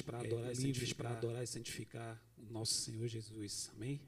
Para adorar, livres para adorar e santificar o nosso Senhor Jesus. Amém?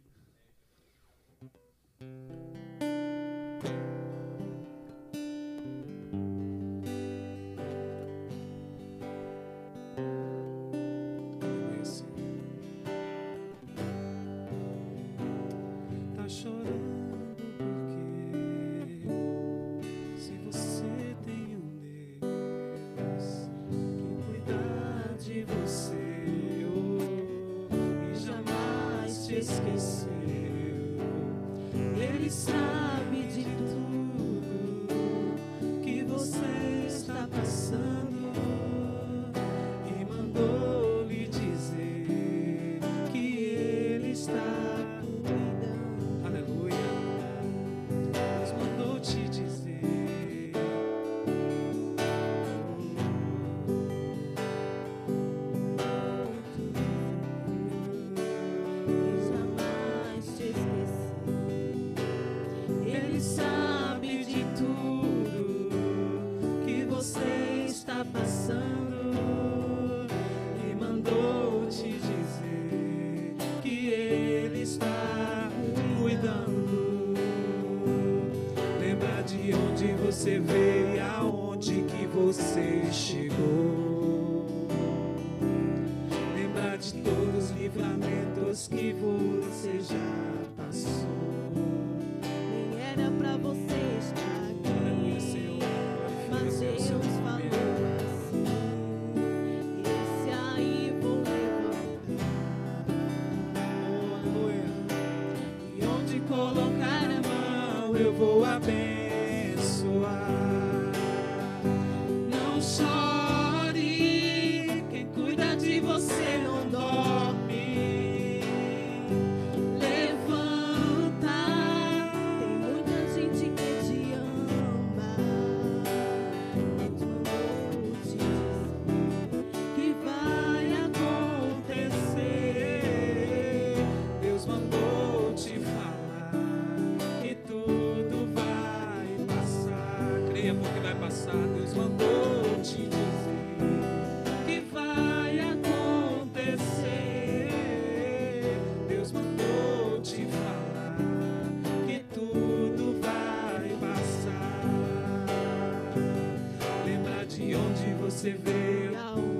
você veio.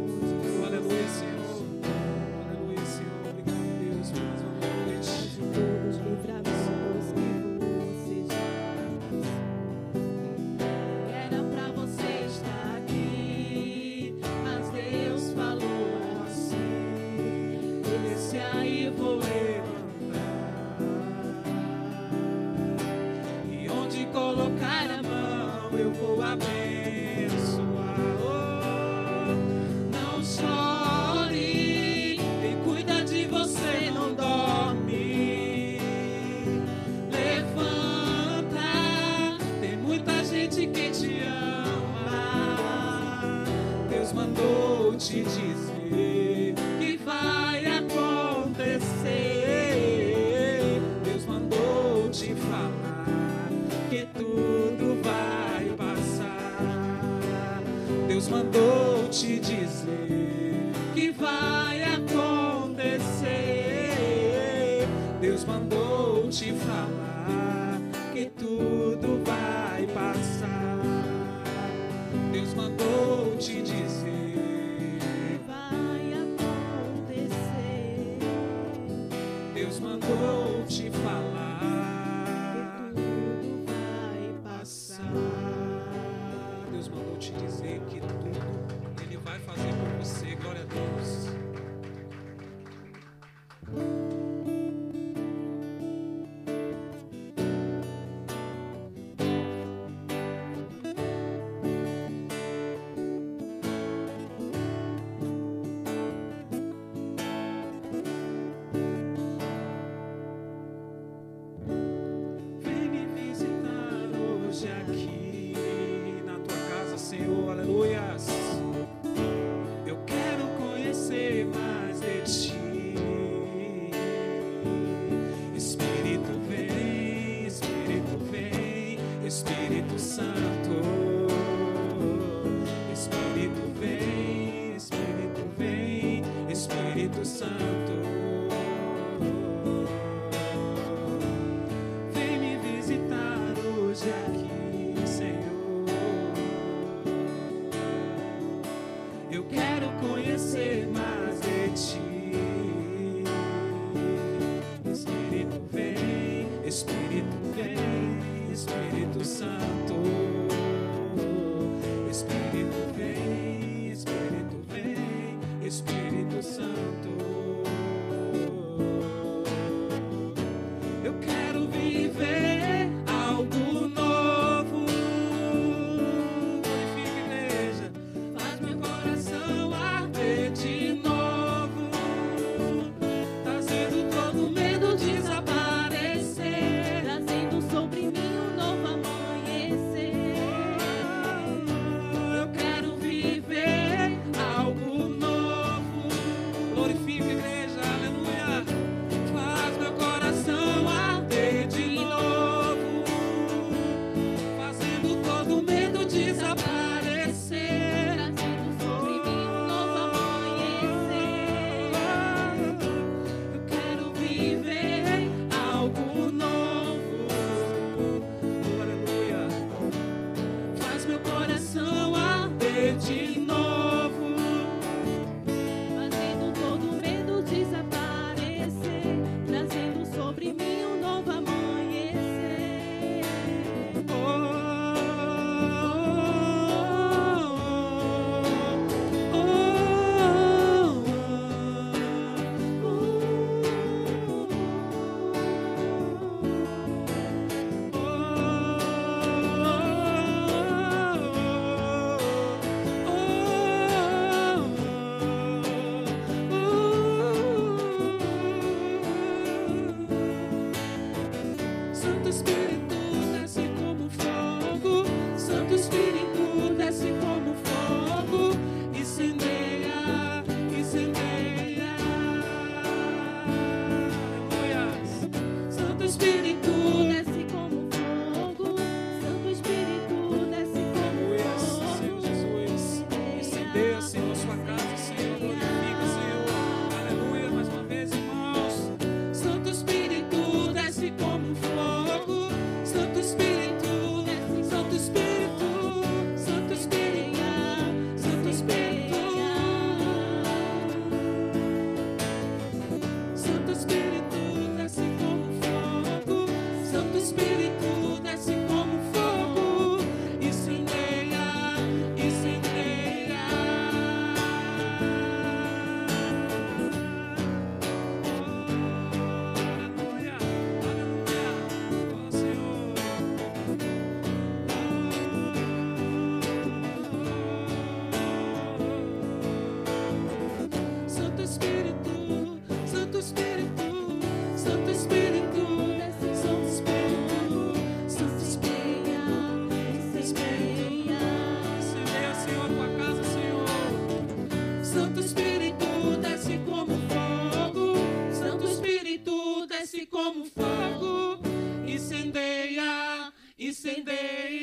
Como fogo, incendeia, incendeia.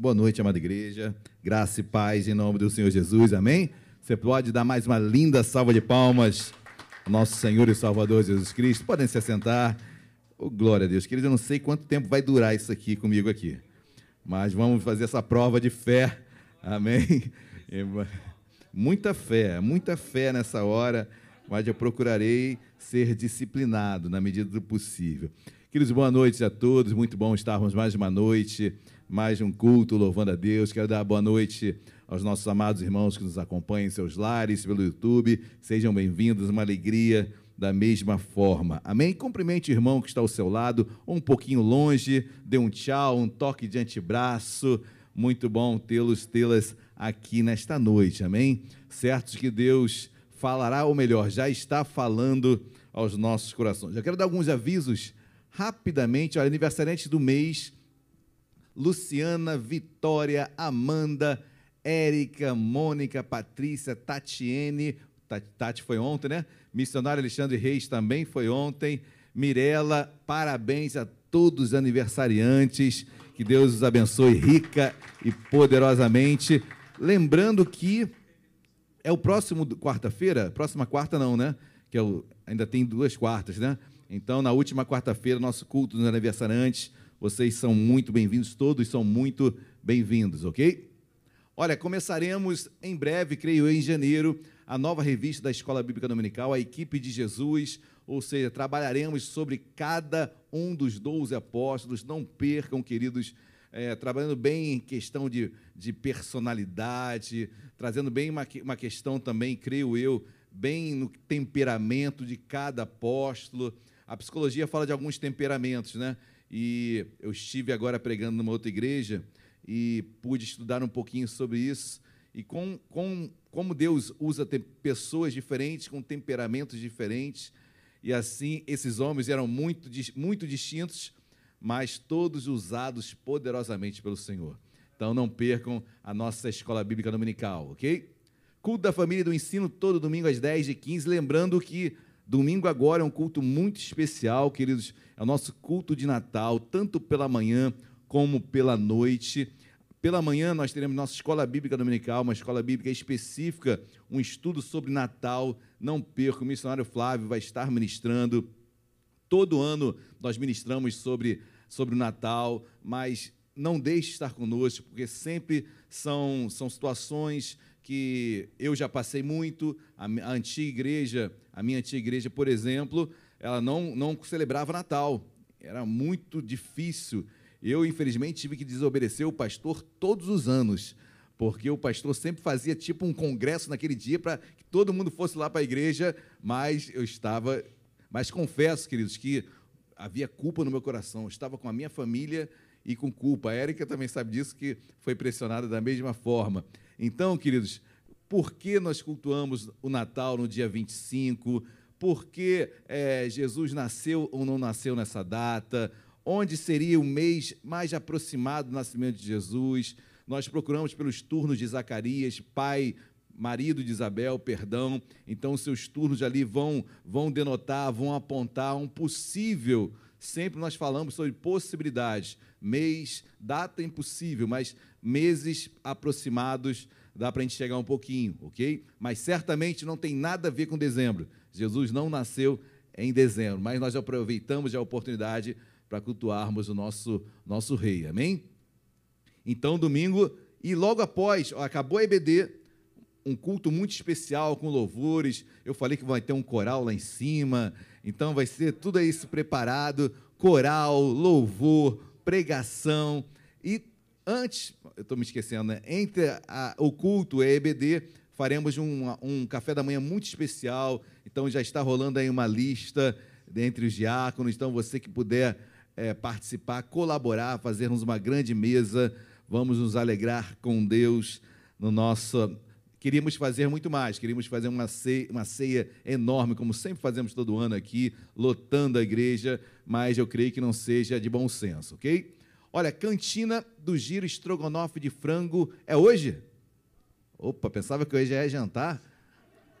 Boa noite, amada igreja. Graça e paz em nome do Senhor Jesus. Amém? Você pode dar mais uma linda salva de palmas ao nosso Senhor e Salvador Jesus Cristo. Podem se assentar. Oh, glória a Deus. Queridos, eu não sei quanto tempo vai durar isso aqui comigo aqui. Mas vamos fazer essa prova de fé. Amém? E, Muita fé, muita fé nessa hora, mas eu procurarei ser disciplinado na medida do possível. Queridos, boa noite a todos. Muito bom estarmos mais uma noite, mais um culto louvando a Deus. Quero dar boa noite aos nossos amados irmãos que nos acompanham em seus lares, pelo YouTube. Sejam bem-vindos, uma alegria da mesma forma. Amém? Cumprimente o irmão que está ao seu lado, ou um pouquinho longe, dê um tchau, um toque de antebraço. Muito bom tê-los, tê-las aqui nesta noite. Amém? Certos que Deus falará, ou melhor, já está falando aos nossos corações. Já quero dar alguns avisos rapidamente. Olha, aniversariante do mês, Luciana, Vitória, Amanda, Érica, Mônica, Patrícia, Tatiene, Ta- Tati foi ontem, né? Missionário Alexandre Reis também foi ontem. Mirela, parabéns a todos os aniversariantes. Que Deus os abençoe rica e poderosamente. Lembrando que é o próximo quarta-feira, próxima quarta não, né? Que é o- ainda tem duas quartas, né? Então, na última quarta-feira, nosso culto dos aniversariantes, vocês são muito bem-vindos, todos são muito bem-vindos, ok? Olha, começaremos em breve, creio eu, em janeiro, a nova revista da Escola Bíblica Dominical, a Equipe de Jesus, ou seja, trabalharemos sobre cada um dos doze apóstolos. Não percam, queridos, é, trabalhando bem em questão de, de personalidade, trazendo bem uma, uma questão também, creio eu, bem no temperamento de cada apóstolo. A psicologia fala de alguns temperamentos, né? E eu estive agora pregando numa outra igreja e pude estudar um pouquinho sobre isso e com, com, como Deus usa pessoas diferentes, com temperamentos diferentes. E assim, esses homens eram muito, muito distintos, mas todos usados poderosamente pelo Senhor. Então não percam a nossa escola bíblica dominical, ok? Culto da família e do ensino todo domingo às 10h15. Lembrando que domingo agora é um culto muito especial, queridos. É o nosso culto de Natal, tanto pela manhã como pela noite. Pela manhã nós teremos nossa escola bíblica dominical, uma escola bíblica específica, um estudo sobre Natal. Não perca, o missionário Flávio vai estar ministrando. Todo ano nós ministramos sobre, sobre o Natal, mas não deixe de estar conosco, porque sempre são, são situações que eu já passei muito. A, a antiga igreja, a minha antiga igreja, por exemplo, ela não, não celebrava Natal. Era muito difícil. Eu, infelizmente, tive que desobedecer o pastor todos os anos, porque o pastor sempre fazia tipo um congresso naquele dia para que todo mundo fosse lá para a igreja, mas eu estava mas confesso, queridos, que havia culpa no meu coração. Eu estava com a minha família e com culpa. A Érica também sabe disso, que foi pressionada da mesma forma. Então, queridos, por que nós cultuamos o Natal no dia 25? Por que é, Jesus nasceu ou não nasceu nessa data? Onde seria o mês mais aproximado do nascimento de Jesus? Nós procuramos pelos turnos de Zacarias, pai marido de Isabel, perdão. Então, seus turnos ali vão, vão denotar, vão apontar um possível. Sempre nós falamos sobre possibilidades. Mês, data impossível, mas meses aproximados dá para a gente chegar um pouquinho, ok? Mas certamente não tem nada a ver com dezembro. Jesus não nasceu em dezembro, mas nós aproveitamos a oportunidade para cultuarmos o nosso, nosso rei, amém? Então, domingo, e logo após, ó, acabou a EBD, um culto muito especial com louvores. Eu falei que vai ter um coral lá em cima, então vai ser tudo isso preparado: coral, louvor, pregação. E antes, eu estou me esquecendo, né? entre a, o culto e a EBD, faremos um, um café da manhã muito especial. Então já está rolando aí uma lista entre os diáconos. Então você que puder é, participar, colaborar, fazermos uma grande mesa, vamos nos alegrar com Deus no nosso Queríamos fazer muito mais, queríamos fazer uma ceia, uma ceia enorme, como sempre fazemos todo ano aqui, lotando a igreja, mas eu creio que não seja de bom senso, ok? Olha, cantina do giro estrogonofe de frango é hoje? Opa, pensava que hoje é jantar?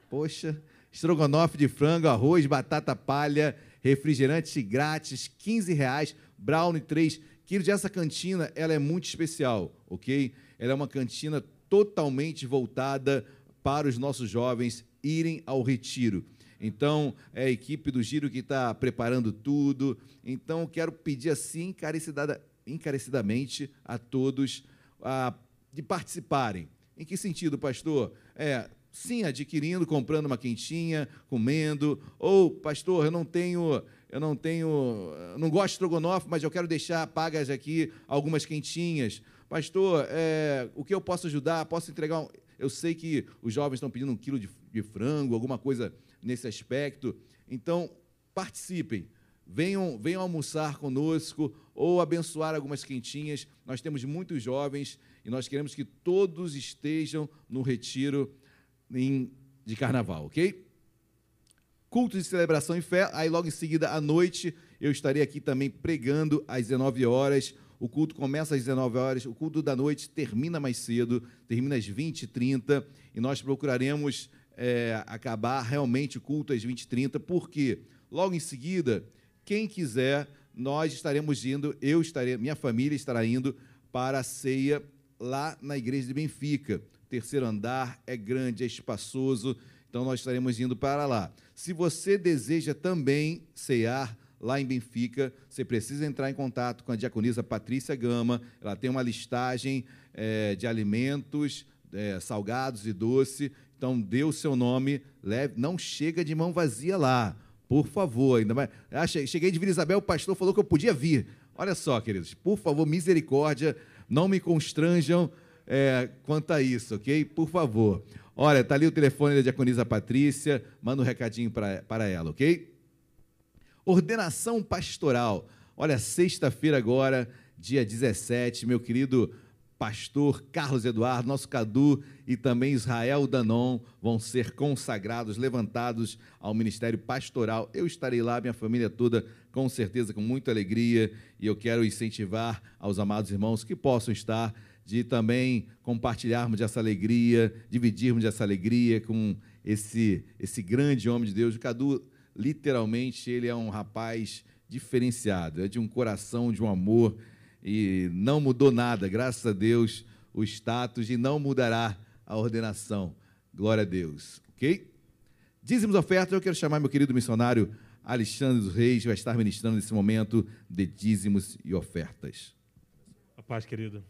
Poxa, estrogonofe de frango, arroz, batata palha, refrigerante grátis, 15 reais, brownie 3. Queridos, essa cantina, ela é muito especial, ok? Ela é uma cantina totalmente voltada para os nossos jovens irem ao retiro. Então, é a equipe do Giro que está preparando tudo. Então, quero pedir assim encarecidada, encarecidamente a todos a, de participarem. Em que sentido, pastor? É, sim, adquirindo, comprando uma quentinha, comendo. Ou, pastor, eu não tenho, eu não tenho, não gosto de estrogonofe, mas eu quero deixar pagas aqui algumas quentinhas. Pastor, é, o que eu posso ajudar? Posso entregar? Um... Eu sei que os jovens estão pedindo um quilo de, de frango, alguma coisa nesse aspecto. Então, participem. Venham, venham almoçar conosco ou abençoar algumas quentinhas. Nós temos muitos jovens e nós queremos que todos estejam no retiro em, de carnaval, ok? Culto de celebração e fé. Aí, logo em seguida, à noite, eu estarei aqui também pregando às 19 horas o culto começa às 19 horas, o culto da noite termina mais cedo, termina às 20 e 30 nós procuraremos é, acabar realmente o culto às 20 e 30 porque logo em seguida, quem quiser, nós estaremos indo, eu estarei, minha família estará indo para a ceia lá na igreja de Benfica. terceiro andar é grande, é espaçoso, então nós estaremos indo para lá. Se você deseja também cear, lá em Benfica, você precisa entrar em contato com a diaconisa Patrícia Gama. Ela tem uma listagem é, de alimentos, é, salgados e doce. Então, dê o seu nome, leve, não chega de mão vazia lá, por favor. Ainda mais, ah, cheguei de Vila Isabel, o pastor falou que eu podia vir. Olha só, queridos, por favor, misericórdia, não me constranjam é, quanto a isso, ok? Por favor. Olha, está ali o telefone da diaconisa Patrícia, manda um recadinho para ela, ok? Ordenação pastoral. Olha, sexta-feira agora, dia 17, meu querido pastor Carlos Eduardo, nosso Cadu e também Israel Danon vão ser consagrados, levantados ao ministério pastoral. Eu estarei lá, minha família toda, com certeza com muita alegria, e eu quero incentivar aos amados irmãos que possam estar de também compartilharmos dessa alegria, dividirmos dessa alegria com esse esse grande homem de Deus. O Cadu, literalmente, ele é um rapaz diferenciado, é de um coração, de um amor, e não mudou nada, graças a Deus, o status, e não mudará a ordenação. Glória a Deus, ok? Dízimos ofertas, eu quero chamar meu querido missionário Alexandre dos Reis, vai estar ministrando nesse momento de dízimos e ofertas. A paz, querido.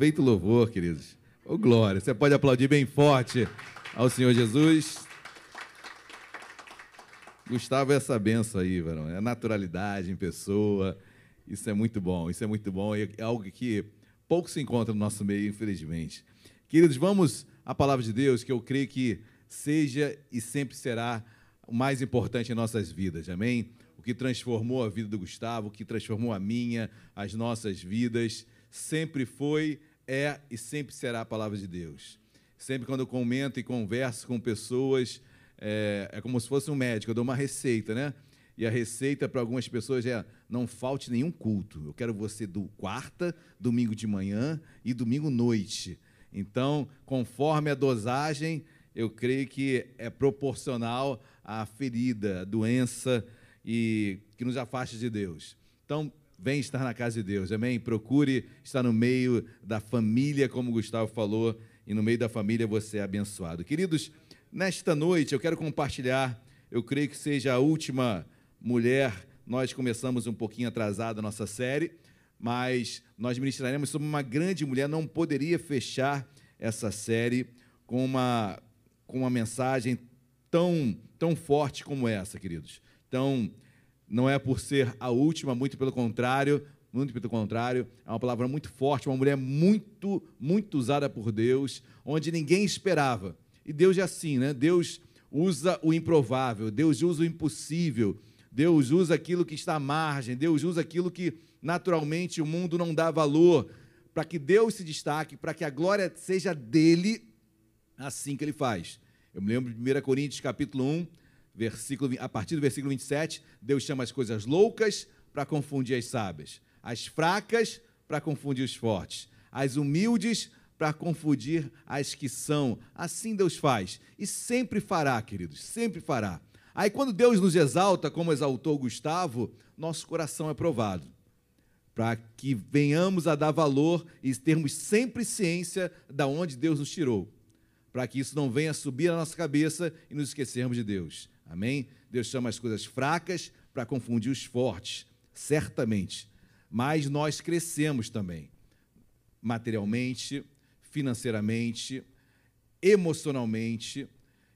Perfeito louvor, queridos. Ô, glória. Você pode aplaudir bem forte ao Senhor Jesus. Gustavo é essa benção aí, varão. É naturalidade em pessoa. Isso é muito bom, isso é muito bom. É algo que pouco se encontra no nosso meio, infelizmente. Queridos, vamos à palavra de Deus, que eu creio que seja e sempre será o mais importante em nossas vidas, amém? O que transformou a vida do Gustavo, o que transformou a minha, as nossas vidas, sempre foi, é e sempre será a palavra de Deus. Sempre quando eu comento e converso com pessoas, é, é como se fosse um médico, eu dou uma receita, né? E a receita para algumas pessoas é: não falte nenhum culto. Eu quero você do quarta, domingo de manhã e domingo noite. Então, conforme a dosagem, eu creio que é proporcional à ferida, à doença e que nos afaste de Deus. Então, vem estar na casa de Deus, amém? Procure estar no meio da família, como o Gustavo falou, e no meio da família você é abençoado. Queridos, nesta noite eu quero compartilhar, eu creio que seja a última mulher, nós começamos um pouquinho atrasado a nossa série, mas nós ministraremos sobre uma grande mulher. Não poderia fechar essa série com uma, com uma mensagem tão, tão forte como essa, queridos. Então, não é por ser a última, muito pelo contrário, muito pelo contrário, é uma palavra muito forte, uma mulher muito, muito usada por Deus, onde ninguém esperava. E Deus é assim, né? Deus usa o improvável, Deus usa o impossível, Deus usa aquilo que está à margem, Deus usa aquilo que naturalmente o mundo não dá valor, para que Deus se destaque, para que a glória seja dele, assim que ele faz. Eu me lembro de 1 Coríntios capítulo 1, versículo, a partir do versículo 27, Deus chama as coisas loucas para confundir as sábias, as fracas para confundir os fortes, as humildes para confundir as que são. Assim Deus faz e sempre fará, queridos, sempre fará. Aí, quando Deus nos exalta, como exaltou Gustavo, nosso coração é provado. Para que venhamos a dar valor e termos sempre ciência da onde Deus nos tirou. Para que isso não venha subir na nossa cabeça e nos esquecermos de Deus. Amém? Deus chama as coisas fracas para confundir os fortes, certamente. Mas nós crescemos também, materialmente, financeiramente, emocionalmente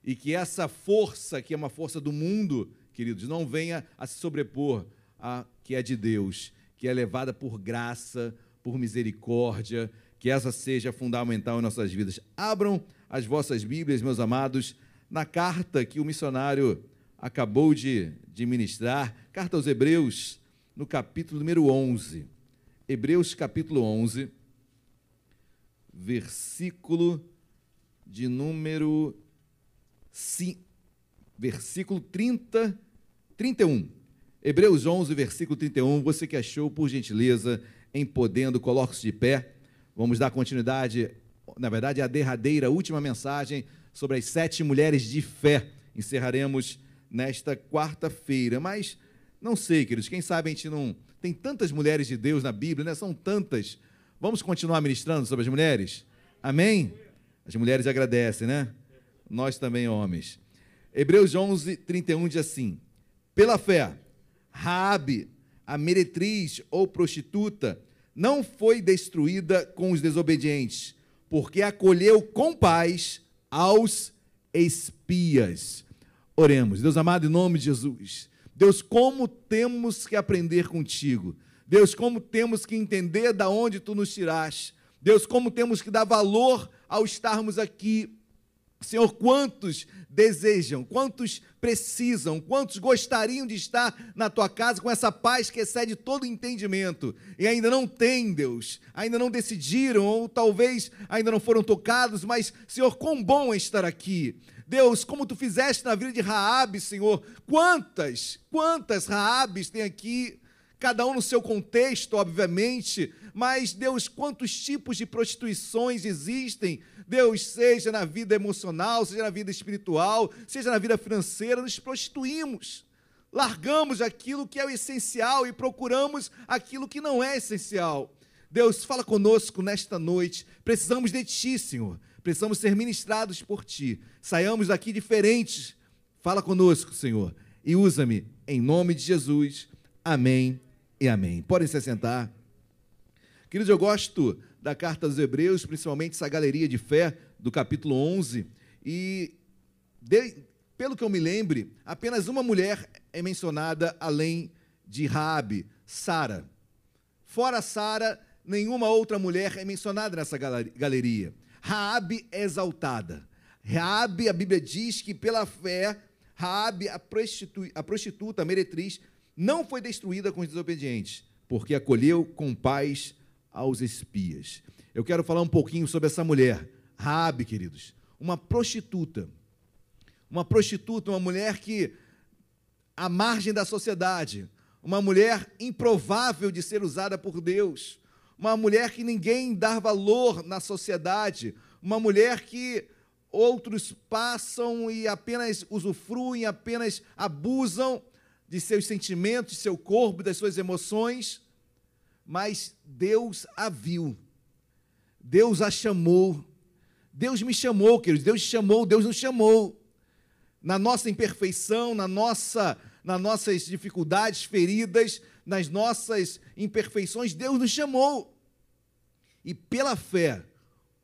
e que essa força, que é uma força do mundo, queridos, não venha a se sobrepor a que é de Deus, que é levada por graça, por misericórdia, que essa seja fundamental em nossas vidas. Abram as vossas Bíblias, meus amados, na carta que o missionário acabou de, de ministrar, carta aos Hebreus, no capítulo número 11. Hebreus capítulo 11, versículo de número sim, versículo 30, 31. Hebreus 11, versículo 31. Você que achou, por gentileza, em podendo, coloque-se de pé. Vamos dar continuidade, na verdade, a derradeira, última mensagem sobre as sete mulheres de fé. Encerraremos nesta quarta-feira. Mas não sei, queridos, quem sabe a gente não. Tem tantas mulheres de Deus na Bíblia, né? São tantas. Vamos continuar ministrando sobre as mulheres? Amém? As mulheres agradecem, né? nós também homens. Hebreus 11, 31 diz assim: Pela fé, Raabe, a meretriz ou prostituta, não foi destruída com os desobedientes, porque acolheu com paz aos espias. Oremos. Deus amado, em nome de Jesus. Deus, como temos que aprender contigo. Deus, como temos que entender da onde tu nos tiraste. Deus, como temos que dar valor ao estarmos aqui Senhor, quantos desejam, quantos precisam, quantos gostariam de estar na tua casa com essa paz que excede todo entendimento e ainda não têm, Deus, ainda não decidiram ou talvez ainda não foram tocados, mas, Senhor, quão bom é estar aqui. Deus, como tu fizeste na vida de Raabe, Senhor, quantas, quantas Raabes tem aqui, cada um no seu contexto, obviamente, mas Deus, quantos tipos de prostituições existem Deus, seja na vida emocional, seja na vida espiritual, seja na vida financeira, nos prostituímos. Largamos aquilo que é o essencial e procuramos aquilo que não é essencial. Deus, fala conosco nesta noite. Precisamos de Ti, Senhor. Precisamos ser ministrados por Ti. Saiamos daqui diferentes. Fala conosco, Senhor. E usa-me em nome de Jesus. Amém e amém. Podem se sentar. Queridos, eu gosto da carta aos Hebreus, principalmente essa galeria de fé do capítulo 11, e de, pelo que eu me lembre, apenas uma mulher é mencionada além de Raabe, Sara. Fora Sara, nenhuma outra mulher é mencionada nessa galeria. Raabe é exaltada. Raabe, a Bíblia diz que pela fé, Raabe, a, prostitu a prostituta, a meretriz, não foi destruída com os desobedientes, porque acolheu com paz aos espias. Eu quero falar um pouquinho sobre essa mulher, Raabe, queridos, uma prostituta. Uma prostituta, uma mulher que à margem da sociedade, uma mulher improvável de ser usada por Deus, uma mulher que ninguém dá valor na sociedade, uma mulher que outros passam e apenas usufruem, apenas abusam de seus sentimentos, seu corpo, das suas emoções, mas Deus a viu, Deus a chamou, Deus me chamou, queridos, Deus chamou, Deus nos chamou. Na nossa imperfeição, na nossa, nas nossas dificuldades, feridas, nas nossas imperfeições, Deus nos chamou. E pela fé,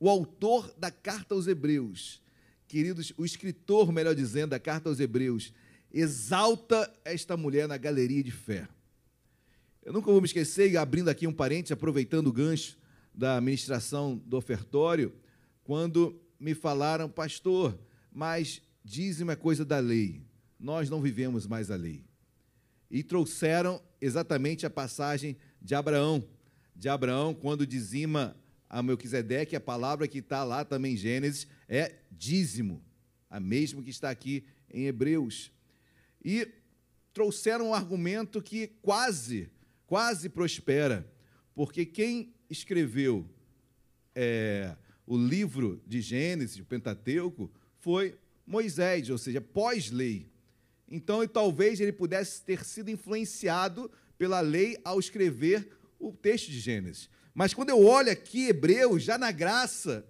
o autor da carta aos Hebreus, queridos, o escritor, melhor dizendo, da carta aos Hebreus, exalta esta mulher na galeria de fé. Eu nunca vou me esquecer, abrindo aqui um parente, aproveitando o gancho da ministração do ofertório, quando me falaram, pastor, mas dízimo é coisa da lei, nós não vivemos mais a lei. E trouxeram exatamente a passagem de Abraão, de Abraão, quando dizima a Melquisedeque, a palavra que está lá também em Gênesis é dízimo, a mesma que está aqui em Hebreus. E trouxeram um argumento que quase, quase prospera, porque quem escreveu é, o livro de Gênesis, o Pentateuco, foi Moisés, ou seja, pós-lei. Então, talvez ele pudesse ter sido influenciado pela lei ao escrever o texto de Gênesis. Mas quando eu olho aqui Hebreus, já na graça,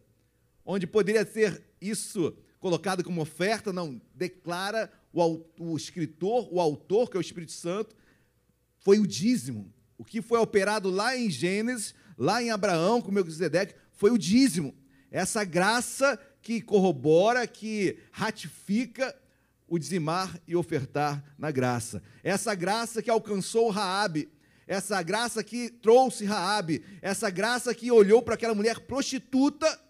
onde poderia ser isso colocado como oferta, não, declara o, o escritor, o autor, que é o Espírito Santo, foi o dízimo. O que foi operado lá em Gênesis, lá em Abraão, com Melquisedeque, foi o dízimo. Essa graça que corrobora, que ratifica o dizimar e ofertar na graça. Essa graça que alcançou Raabe, essa graça que trouxe Raabe, essa graça que olhou para aquela mulher prostituta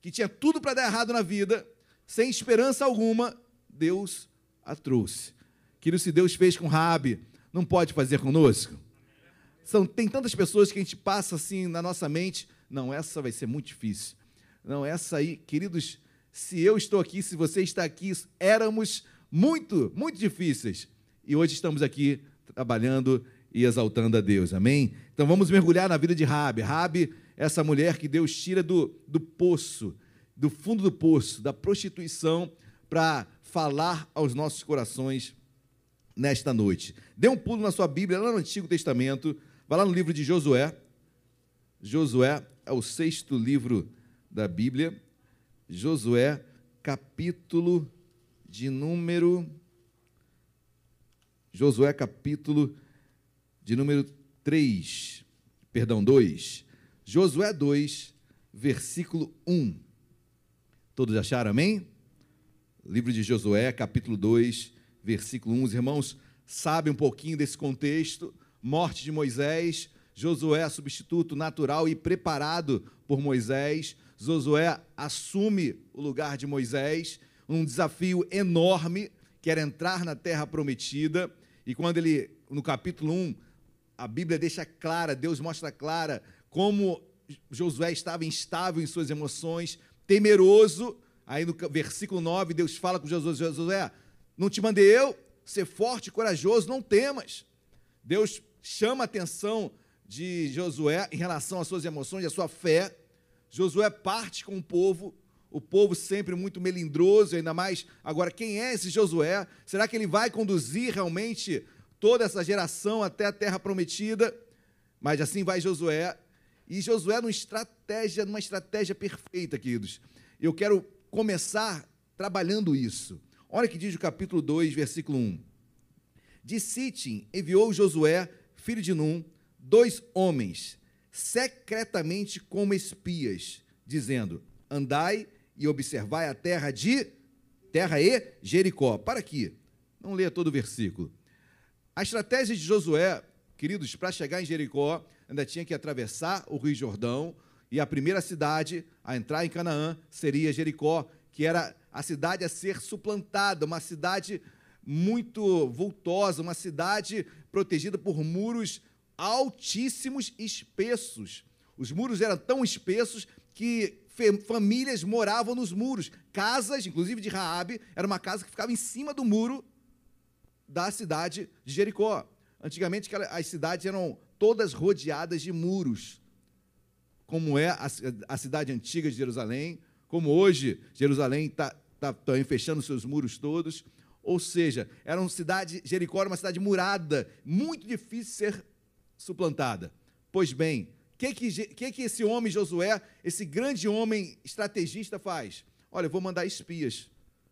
que tinha tudo para dar errado na vida, sem esperança alguma, Deus a trouxe. Querido, se Deus fez com Raabe, não pode fazer conosco? São, tem tantas pessoas que a gente passa assim na nossa mente, não, essa vai ser muito difícil. Não, essa aí, queridos, se eu estou aqui, se você está aqui, éramos muito, muito difíceis. E hoje estamos aqui trabalhando e exaltando a Deus. Amém? Então vamos mergulhar na vida de Rabi. Rabi, essa mulher que Deus tira do, do poço, do fundo do poço, da prostituição, para falar aos nossos corações nesta noite. Dê um pulo na sua Bíblia, lá no Antigo Testamento, vá lá no livro de Josué. Josué é o sexto livro da Bíblia. Josué, capítulo de número Josué capítulo de número 3, perdão, 2. Josué 2, versículo 1. Todos acharam, amém? Livro de Josué, capítulo 2, versículo 1. Os irmãos sabem um pouquinho desse contexto. Morte de Moisés, Josué, substituto natural e preparado por Moisés. Josué assume o lugar de Moisés, um desafio enorme, que era entrar na terra prometida. E quando ele, no capítulo 1, a Bíblia deixa clara, Deus mostra clara como Josué estava instável em suas emoções, temeroso. Aí no versículo 9, Deus fala com Josué: Josué, não te mandei eu? Ser forte e corajoso, não temas. Deus chama a atenção de Josué em relação às suas emoções, à sua fé. Josué parte com o povo, o povo sempre muito melindroso, ainda mais. Agora, quem é esse Josué? Será que ele vai conduzir realmente toda essa geração até a terra prometida? Mas assim vai Josué. E Josué numa estratégia, numa estratégia perfeita, queridos. Eu quero começar trabalhando isso. Olha que diz o capítulo 2, versículo 1. De Sitim enviou Josué, filho de Num, dois homens, secretamente como espias, dizendo: Andai e observai a terra de terra e Jericó. Para aqui. Não leia todo o versículo. A estratégia de Josué, queridos, para chegar em Jericó, ainda tinha que atravessar o Rio Jordão, e a primeira cidade a entrar em Canaã seria Jericó, que era a cidade a ser suplantada, uma cidade muito vultosa, uma cidade protegida por muros altíssimos e espessos. Os muros eram tão espessos que famílias moravam nos muros. Casas, inclusive de Raabe, era uma casa que ficava em cima do muro da cidade de Jericó. Antigamente as cidades eram todas rodeadas de muros, como é a, a cidade antiga de Jerusalém, como hoje Jerusalém está tá, tá fechando seus muros todos. Ou seja, era uma cidade, Jericó era uma cidade murada, muito difícil ser suplantada. Pois bem, o que, que, que esse homem Josué, esse grande homem estrategista faz? Olha, eu vou mandar espias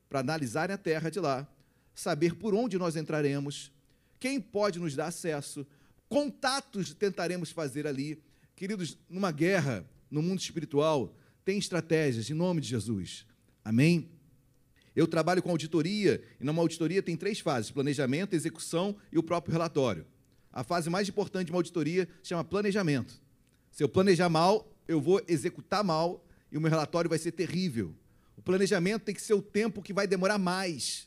para analisarem a terra de lá, saber por onde nós entraremos, quem pode nos dar acesso, contatos tentaremos fazer ali. Queridos, numa guerra, no mundo espiritual, tem estratégias, em nome de Jesus. Amém? Eu trabalho com auditoria, e numa auditoria tem três fases: planejamento, execução e o próprio relatório. A fase mais importante de uma auditoria se chama planejamento. Se eu planejar mal, eu vou executar mal e o meu relatório vai ser terrível. O planejamento tem que ser o tempo que vai demorar mais.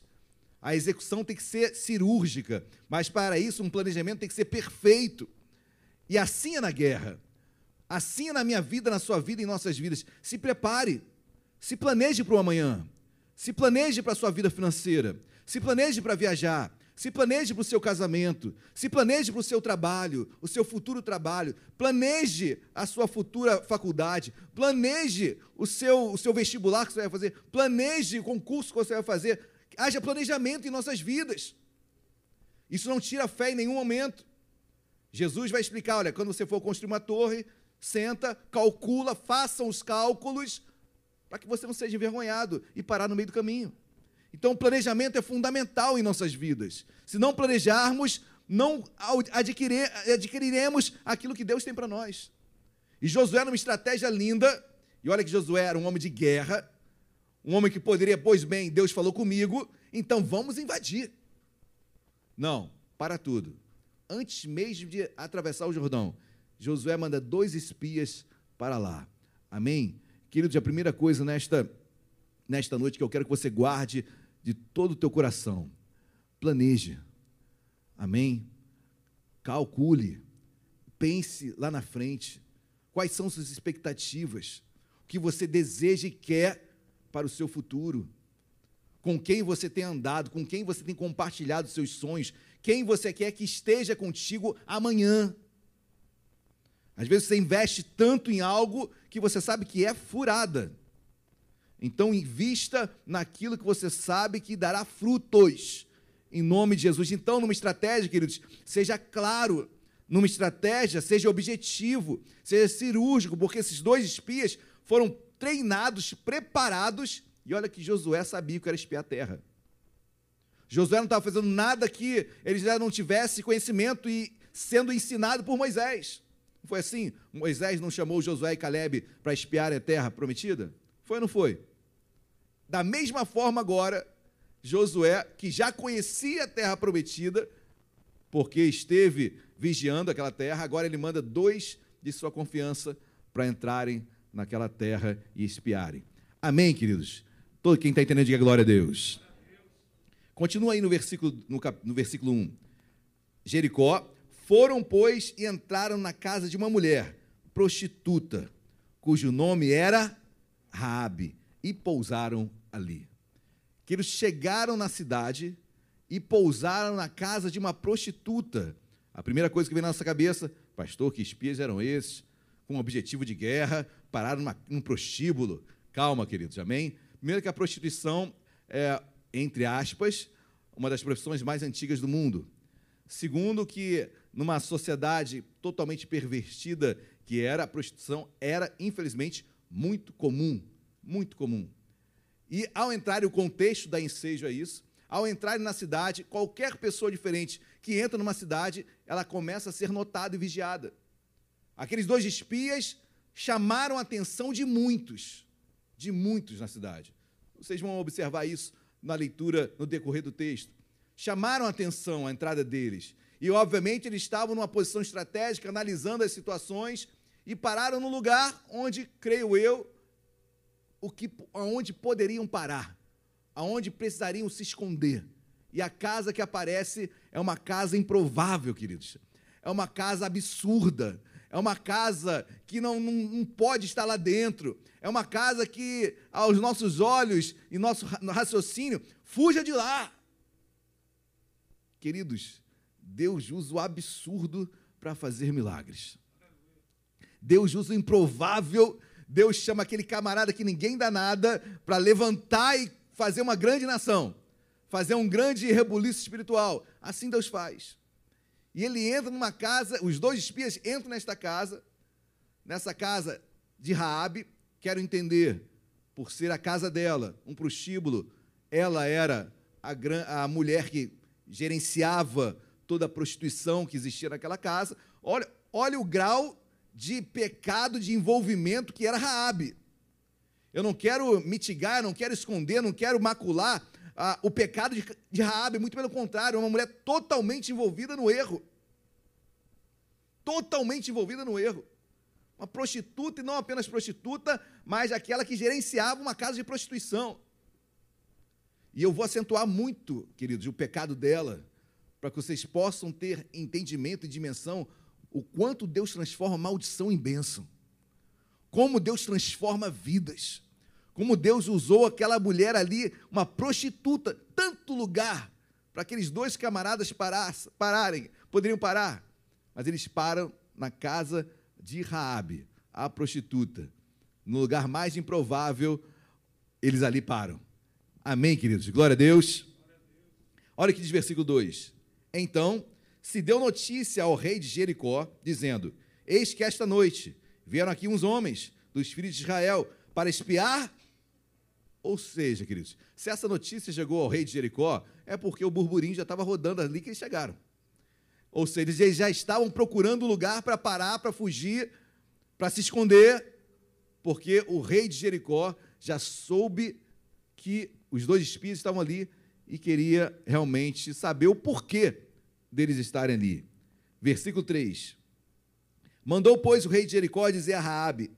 A execução tem que ser cirúrgica, mas para isso um planejamento tem que ser perfeito. E assim é na guerra. Assim é na minha vida, na sua vida, em nossas vidas. Se prepare. Se planeje para o amanhã. Se planeje para a sua vida financeira. Se planeje para viajar. Se planeje para o seu casamento. Se planeje para o seu trabalho, o seu futuro trabalho. Planeje a sua futura faculdade. Planeje o seu, o seu vestibular que você vai fazer. Planeje o concurso que você vai fazer haja planejamento em nossas vidas. Isso não tira fé em nenhum momento. Jesus vai explicar: olha, quando você for construir uma torre, senta, calcula, faça os cálculos, para que você não seja envergonhado e parar no meio do caminho. Então, o planejamento é fundamental em nossas vidas. Se não planejarmos, não adquirir, adquiriremos aquilo que Deus tem para nós. E Josué, numa estratégia linda, e olha que Josué era um homem de guerra, um homem que poderia, pois bem, Deus falou comigo, então vamos invadir. Não, para tudo. Antes mesmo de atravessar o Jordão, Josué manda dois espias para lá. Amém? Queridos, a primeira coisa nesta, nesta noite que eu quero que você guarde de todo o teu coração, planeje. Amém? Calcule. Pense lá na frente. Quais são suas expectativas? O que você deseja e quer para o seu futuro. Com quem você tem andado, com quem você tem compartilhado seus sonhos, quem você quer que esteja contigo amanhã. Às vezes você investe tanto em algo que você sabe que é furada. Então, invista naquilo que você sabe que dará frutos, em nome de Jesus. Então, numa estratégia, queridos, seja claro, numa estratégia, seja objetivo, seja cirúrgico, porque esses dois espias foram treinados, preparados, e olha que Josué sabia que era espiar a terra. Josué não estava fazendo nada que eles já não tivessem conhecimento e sendo ensinado por Moisés. Não foi assim? Moisés não chamou Josué e Caleb para espiar a terra prometida? Foi ou não foi? Da mesma forma agora, Josué, que já conhecia a terra prometida, porque esteve vigiando aquela terra, agora ele manda dois de sua confiança para entrarem naquela terra e espiarem. Amém, queridos? Todo quem está entendendo, diga glória a Deus. Continua aí no versículo, no, cap, no versículo 1. Jericó, foram, pois, e entraram na casa de uma mulher, prostituta, cujo nome era Raabe, e pousaram ali. Que eles chegaram na cidade e pousaram na casa de uma prostituta. A primeira coisa que vem na nossa cabeça, pastor, que espias eram esses? Com objetivo de guerra, pararam numa, num prostíbulo. Calma, queridos, amém? Primeiro que a prostituição é, entre aspas, uma das profissões mais antigas do mundo. Segundo que numa sociedade totalmente pervertida que era, a prostituição era, infelizmente, muito comum, muito comum. E ao entrar, o contexto da ensejo é isso, ao entrar na cidade, qualquer pessoa diferente que entra numa cidade, ela começa a ser notada e vigiada. Aqueles dois espias chamaram a atenção de muitos, de muitos na cidade. Vocês vão observar isso na leitura, no decorrer do texto. Chamaram a atenção a entrada deles. E, obviamente, eles estavam numa posição estratégica, analisando as situações, e pararam no lugar onde, creio eu, o que, aonde poderiam parar, aonde precisariam se esconder. E a casa que aparece é uma casa improvável, queridos. É uma casa absurda. É uma casa que não, não, não, pode estar lá dentro. É uma casa que, aos nossos olhos e nosso raciocínio, fuja de lá. Queridos, Deus usa o absurdo para fazer milagres. Deus usa o improvável. Deus chama aquele camarada que ninguém dá nada para levantar e fazer uma grande nação, fazer um grande rebuliço espiritual. Assim Deus faz. E ele entra numa casa, os dois espias entram nesta casa, nessa casa de Raabe, quero entender, por ser a casa dela, um prostíbulo, ela era a, a mulher que gerenciava toda a prostituição que existia naquela casa. Olha, olha o grau de pecado de envolvimento que era Raabe. Eu não quero mitigar, não quero esconder, não quero macular ah, o pecado de, de Raabe, muito pelo contrário, é uma mulher totalmente envolvida no erro. Totalmente envolvida no erro. Uma prostituta, e não apenas prostituta, mas aquela que gerenciava uma casa de prostituição. E eu vou acentuar muito, queridos, o pecado dela, para que vocês possam ter entendimento e dimensão o quanto Deus transforma maldição em bênção. Como Deus transforma vidas como Deus usou aquela mulher ali, uma prostituta, tanto lugar para aqueles dois camaradas pararem, poderiam parar, mas eles param na casa de Raabe, a prostituta. No lugar mais improvável, eles ali param. Amém, queridos? Glória a Deus. Olha o que diz versículo 2. Então se deu notícia ao rei de Jericó, dizendo: Eis que esta noite vieram aqui uns homens dos filhos de Israel para espiar ou seja, queridos, se essa notícia chegou ao rei de Jericó, é porque o burburinho já estava rodando ali que eles chegaram. Ou seja, eles já estavam procurando lugar para parar, para fugir, para se esconder, porque o rei de Jericó já soube que os dois espias estavam ali e queria realmente saber o porquê deles estarem ali. Versículo 3. Mandou, pois, o rei de Jericó dizer a Raabe: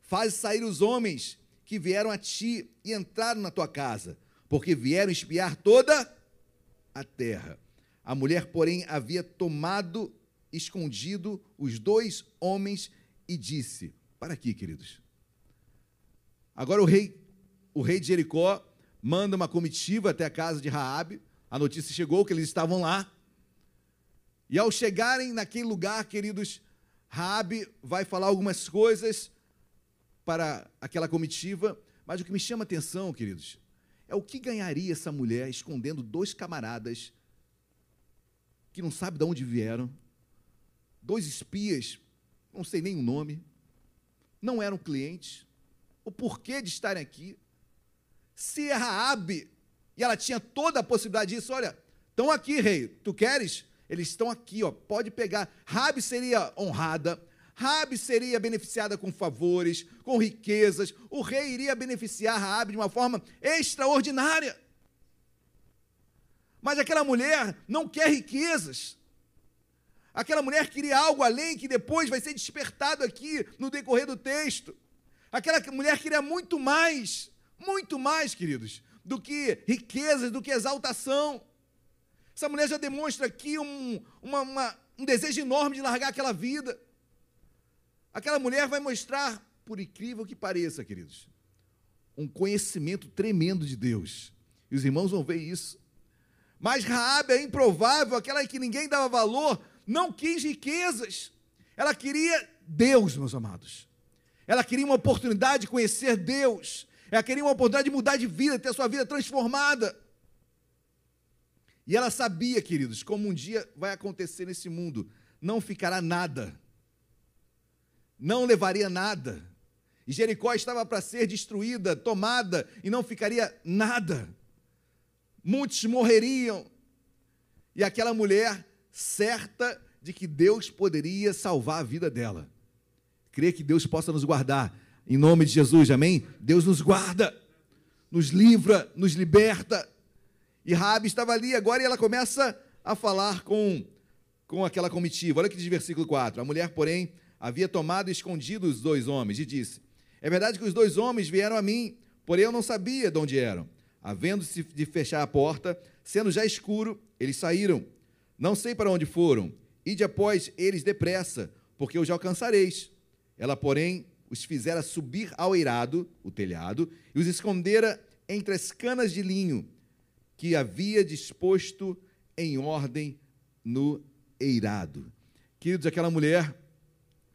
Faz sair os homens que vieram a ti e entraram na tua casa, porque vieram espiar toda a terra. A mulher, porém, havia tomado escondido os dois homens e disse: Para aqui, queridos. Agora o rei, o rei de Jericó manda uma comitiva até a casa de Raabe. A notícia chegou que eles estavam lá. E ao chegarem naquele lugar, queridos, Raabe vai falar algumas coisas para aquela comitiva, mas o que me chama a atenção, queridos, é o que ganharia essa mulher escondendo dois camaradas que não sabe de onde vieram, dois espias, não sei nem o nome, não eram clientes, o porquê de estarem aqui. Se Raabe, e ela tinha toda a possibilidade disso, olha, estão aqui, rei, tu queres? Eles estão aqui, ó, pode pegar. Raabe seria honrada, Rabi seria beneficiada com favores, com riquezas. O rei iria beneficiar Rabi de uma forma extraordinária. Mas aquela mulher não quer riquezas. Aquela mulher queria algo além que depois vai ser despertado aqui no decorrer do texto. Aquela mulher queria muito mais, muito mais, queridos, do que riquezas, do que exaltação. Essa mulher já demonstra aqui um, uma, uma, um desejo enorme de largar aquela vida. Aquela mulher vai mostrar, por incrível que pareça, queridos, um conhecimento tremendo de Deus. E os irmãos vão ver isso. Mas Raabe é improvável, aquela que ninguém dava valor, não quis riquezas. Ela queria Deus, meus amados. Ela queria uma oportunidade de conhecer Deus. Ela queria uma oportunidade de mudar de vida, ter a sua vida transformada. E ela sabia, queridos, como um dia vai acontecer nesse mundo, não ficará nada não levaria nada. E Jericó estava para ser destruída, tomada, e não ficaria nada. Muitos morreriam. E aquela mulher, certa de que Deus poderia salvar a vida dela. Crê que Deus possa nos guardar. Em nome de Jesus, amém? Deus nos guarda, nos livra, nos liberta. E Rabi estava ali agora e ela começa a falar com, com aquela comitiva. Olha que diz versículo 4. A mulher, porém, havia tomado e escondido os dois homens e disse: É verdade que os dois homens vieram a mim, porém eu não sabia de onde eram. Havendo-se de fechar a porta, sendo já escuro, eles saíram. Não sei para onde foram. Ide após eles depressa, porque já alcançareis. Ela, porém, os fizera subir ao eirado, o telhado, e os escondera entre as canas de linho que havia disposto em ordem no eirado. Queridos, aquela mulher,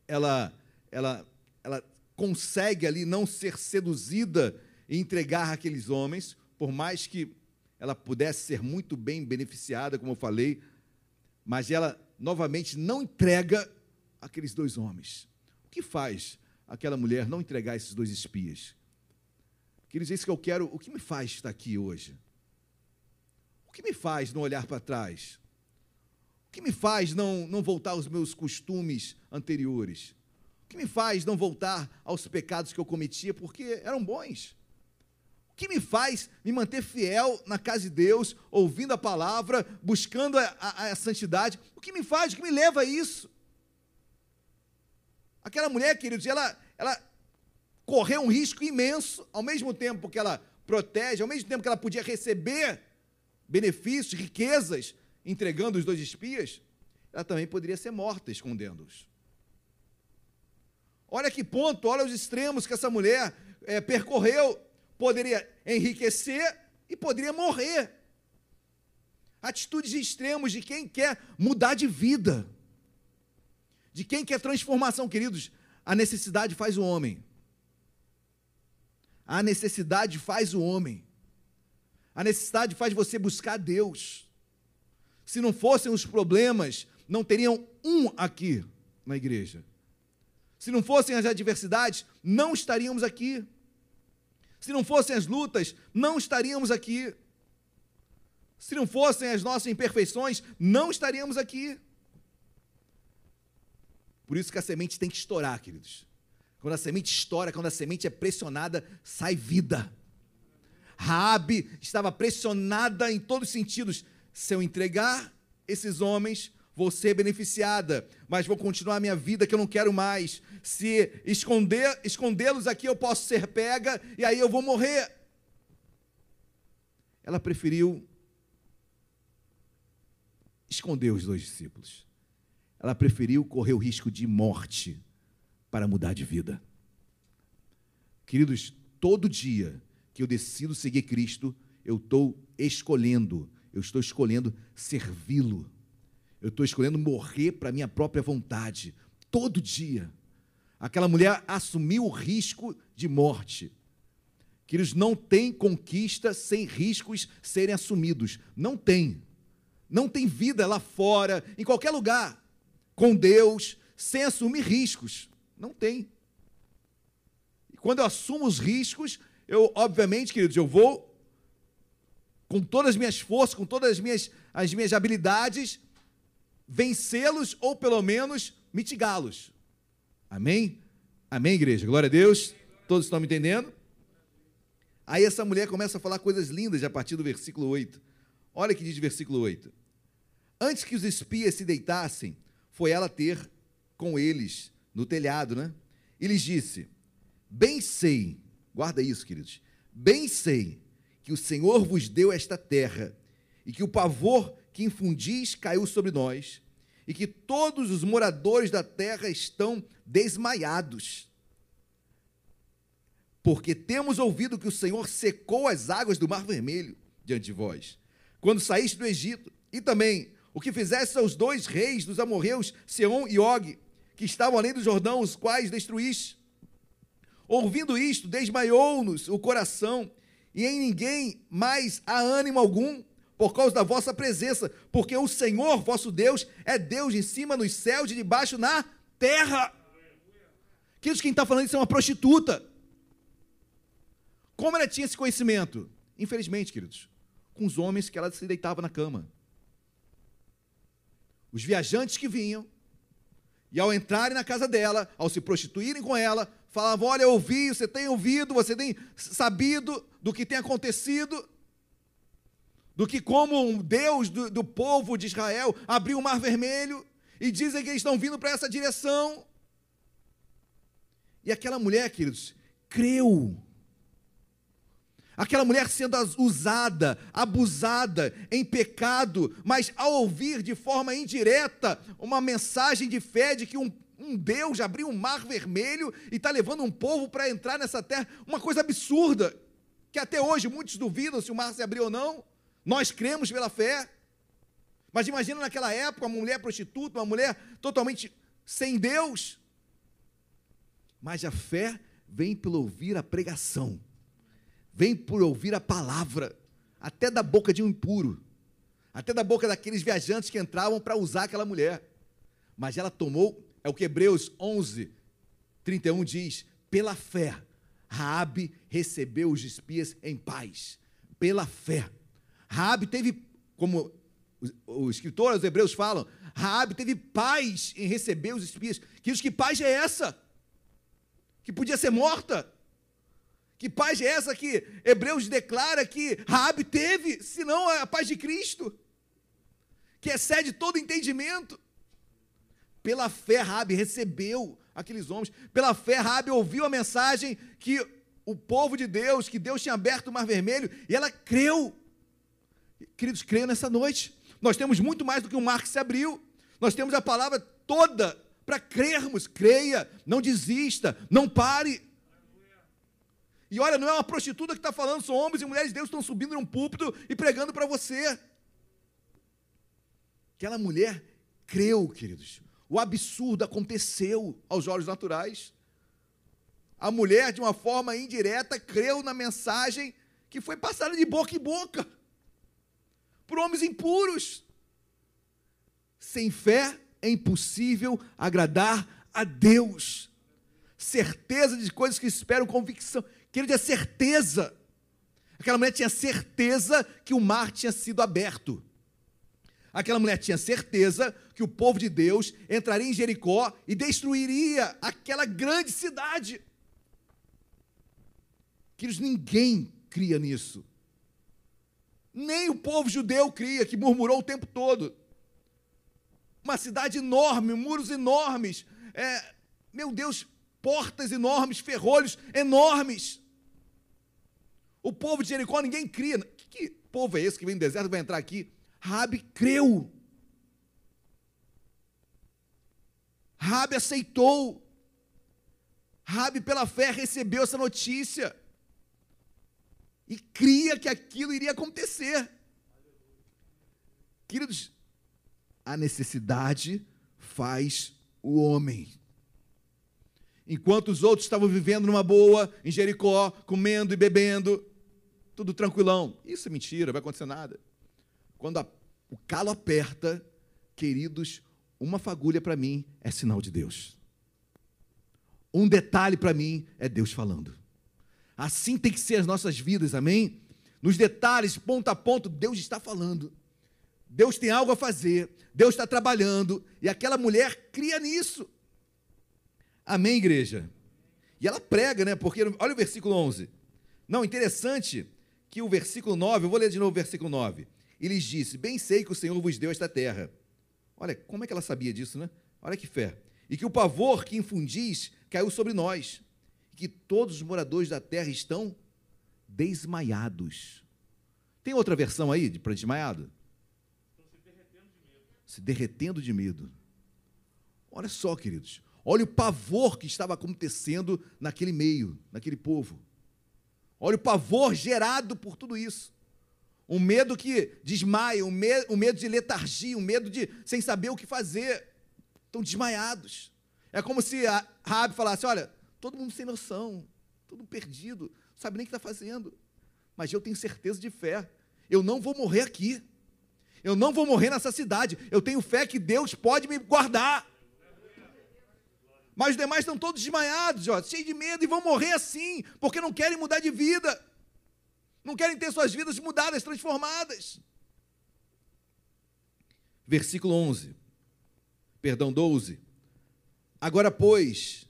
ela, ela, ela consegue ali não ser seduzida e entregar aqueles homens, por mais que ela pudesse ser muito bem beneficiada, como eu falei, mas ela novamente não entrega aqueles dois homens. O que faz aquela mulher não entregar esses dois espias? Queridos, isso que eu quero. O que me faz estar aqui hoje? O que me faz não olhar para trás? O que me faz não, não voltar aos meus costumes anteriores? O que me faz não voltar aos pecados que eu cometia porque eram bons? que me faz me manter fiel na casa de Deus, ouvindo a palavra, buscando a, a, a, santidade? O que me faz, o que me leva a isso? Aquela mulher, queridos, ela, ela correu um risco imenso, ao mesmo tempo que ela protege, ao mesmo tempo que ela podia receber benefícios, riquezas, entregando os dois espias, ela também poderia ser morta escondendo-os. Olha que ponto, olha os extremos que essa mulher é, percorreu poderia enriquecer e poderia morrer. Atitudes extremos de quem quer mudar de vida, de quem quer transformação, queridos. A necessidade faz o homem. A necessidade faz o homem. A necessidade faz você buscar Deus. Se não fossem os problemas, não teriam um aqui na igreja. Se não fossem as adversidades, não estaríamos aqui. Se não fossem as lutas, não estaríamos aqui. Se não fossem as nossas imperfeições, não estaríamos aqui. Por isso que a semente tem que estourar, queridos. Quando a semente estoura, quando a semente é pressionada, sai vida. Raabe estava pressionada em todos os sentidos. Se eu entregar esses homens, vou ser beneficiada, mas vou continuar a minha vida que eu não quero mais. Se esconder, escondê-los aqui, eu posso ser pega e aí eu vou morrer. Ela preferiu esconder os dois discípulos. Ela preferiu correr o risco de morte para mudar de vida. Queridos, todo dia que eu decido seguir Cristo, eu estou escolhendo, eu estou escolhendo servi-lo eu estou escolhendo morrer para minha própria vontade, todo dia. Aquela mulher assumiu o risco de morte. Queridos, não tem conquista sem riscos serem assumidos. Não tem. Não tem vida lá fora, em qualquer lugar, com Deus, sem assumir riscos. Não tem. E quando eu assumo os riscos, eu, obviamente, queridos, eu vou com todas as minhas forças, com todas as minhas, as minhas habilidades, vencê-los ou pelo menos mitigá-los. Amém? Amém, igreja? Glória a Deus. Todos estão me entendendo? Aí essa mulher começa a falar coisas lindas a partir do versículo 8. Olha que diz o versículo 8. Antes que os espias se deitassem, foi ela ter com eles no telhado, né? E lhes disse: Bem sei, guarda isso, queridos. Bem sei que o Senhor vos deu esta terra e que o pavor que infundis caiu sobre nós, e que todos os moradores da terra estão desmaiados. Porque temos ouvido que o Senhor secou as águas do Mar Vermelho diante de vós, quando saíste do Egito, e também o que fizeste aos dois reis dos amorreus, Seom e Og, que estavam além do Jordão, os quais destruíste. Ouvindo isto, desmaiou-nos o coração, e em ninguém mais há ânimo algum, por causa da vossa presença, porque o Senhor vosso Deus é Deus em cima nos céus e debaixo na terra. Queridos, quem está falando isso é uma prostituta. Como ela tinha esse conhecimento? Infelizmente, queridos, com os homens que ela se deitava na cama. Os viajantes que vinham E ao entrarem na casa dela, ao se prostituírem com ela, falavam: Olha, eu ouvi, você tem ouvido, você tem sabido do que tem acontecido, do que, como um Deus do, do povo de Israel abriu o mar vermelho, e dizem que eles estão vindo para essa direção. E aquela mulher, queridos, creu. Aquela mulher sendo usada, abusada em pecado, mas ao ouvir de forma indireta uma mensagem de fé de que um, um Deus abriu um mar vermelho e está levando um povo para entrar nessa terra, uma coisa absurda, que até hoje muitos duvidam se o mar se abriu ou não. Nós cremos pela fé. Mas imagina naquela época uma mulher prostituta, uma mulher totalmente sem Deus. Mas a fé vem pelo ouvir a pregação vem por ouvir a palavra, até da boca de um impuro, até da boca daqueles viajantes que entravam para usar aquela mulher. Mas ela tomou, é o que Hebreus 11, 31 diz: pela fé, Raabe recebeu os espias em paz. Pela fé. Raabe teve, como os escritores os hebreus falam, Raabe teve paz em receber os espias. Que que paz é essa? Que podia ser morta. Que paz é essa que Hebreus declara que Raabe teve, senão a paz de Cristo, que excede todo entendimento. Pela fé Raabe recebeu aqueles homens, pela fé Raabe ouviu a mensagem que o povo de Deus, que Deus tinha aberto o mar vermelho, e ela creu. Queridos, creio nessa noite. Nós temos muito mais do que um mar que se abriu. Nós temos a palavra toda para crermos. Creia, não desista, não pare. E olha, não é uma prostituta que está falando, são homens e mulheres de Deus que estão subindo num púlpito e pregando para você. Aquela mulher creu, queridos. O absurdo aconteceu aos olhos naturais. A mulher, de uma forma indireta, creu na mensagem que foi passada de boca em boca por homens impuros. Sem fé é impossível agradar a Deus. Certeza de coisas que esperam convicção. Querido, é certeza. Aquela mulher tinha certeza que o mar tinha sido aberto. Aquela mulher tinha certeza que o povo de Deus entraria em Jericó e destruiria aquela grande cidade. Queridos, ninguém cria nisso. Nem o povo judeu cria, que murmurou o tempo todo. Uma cidade enorme, muros enormes. É, meu Deus, portas enormes, ferrolhos enormes. O povo de Jericó ninguém cria. Que, que povo é esse que vem do deserto vai entrar aqui? Rabi creu. Rabi aceitou. Rabi, pela fé, recebeu essa notícia. E cria que aquilo iria acontecer. Queridos, a necessidade faz o homem. Enquanto os outros estavam vivendo numa boa, em Jericó, comendo e bebendo, tudo tranquilão. Isso é mentira, vai acontecer nada. Quando a, o calo aperta, queridos, uma fagulha para mim é sinal de Deus. Um detalhe para mim é Deus falando. Assim tem que ser as nossas vidas, amém? Nos detalhes, ponto a ponto, Deus está falando. Deus tem algo a fazer, Deus está trabalhando, e aquela mulher cria nisso. Amém, igreja? E ela prega, né? Porque, olha o versículo 11. Não, interessante que o versículo 9, eu vou ler de novo o versículo 9. Ele disse: Bem sei que o Senhor vos deu esta terra. Olha, como é que ela sabia disso, né? Olha que fé. E que o pavor que infundis caiu sobre nós. E que todos os moradores da terra estão desmaiados. Tem outra versão aí para desmaiado? Se derretendo de medo. Se derretendo de medo. Olha só, queridos. Olha o pavor que estava acontecendo naquele meio, naquele povo. Olha o pavor gerado por tudo isso. Um medo que desmaia, um medo, um medo de letargia, um medo de sem saber o que fazer. Estão desmaiados. É como se a Rabi falasse: olha, todo mundo sem noção, todo perdido, não sabe nem o que está fazendo. Mas eu tenho certeza de fé. Eu não vou morrer aqui. Eu não vou morrer nessa cidade. Eu tenho fé que Deus pode me guardar. Mas os demais estão todos desmaiados, ó, cheios de medo e vão morrer assim, porque não querem mudar de vida. Não querem ter suas vidas mudadas, transformadas. Versículo 11. Perdão, 12. Agora, pois,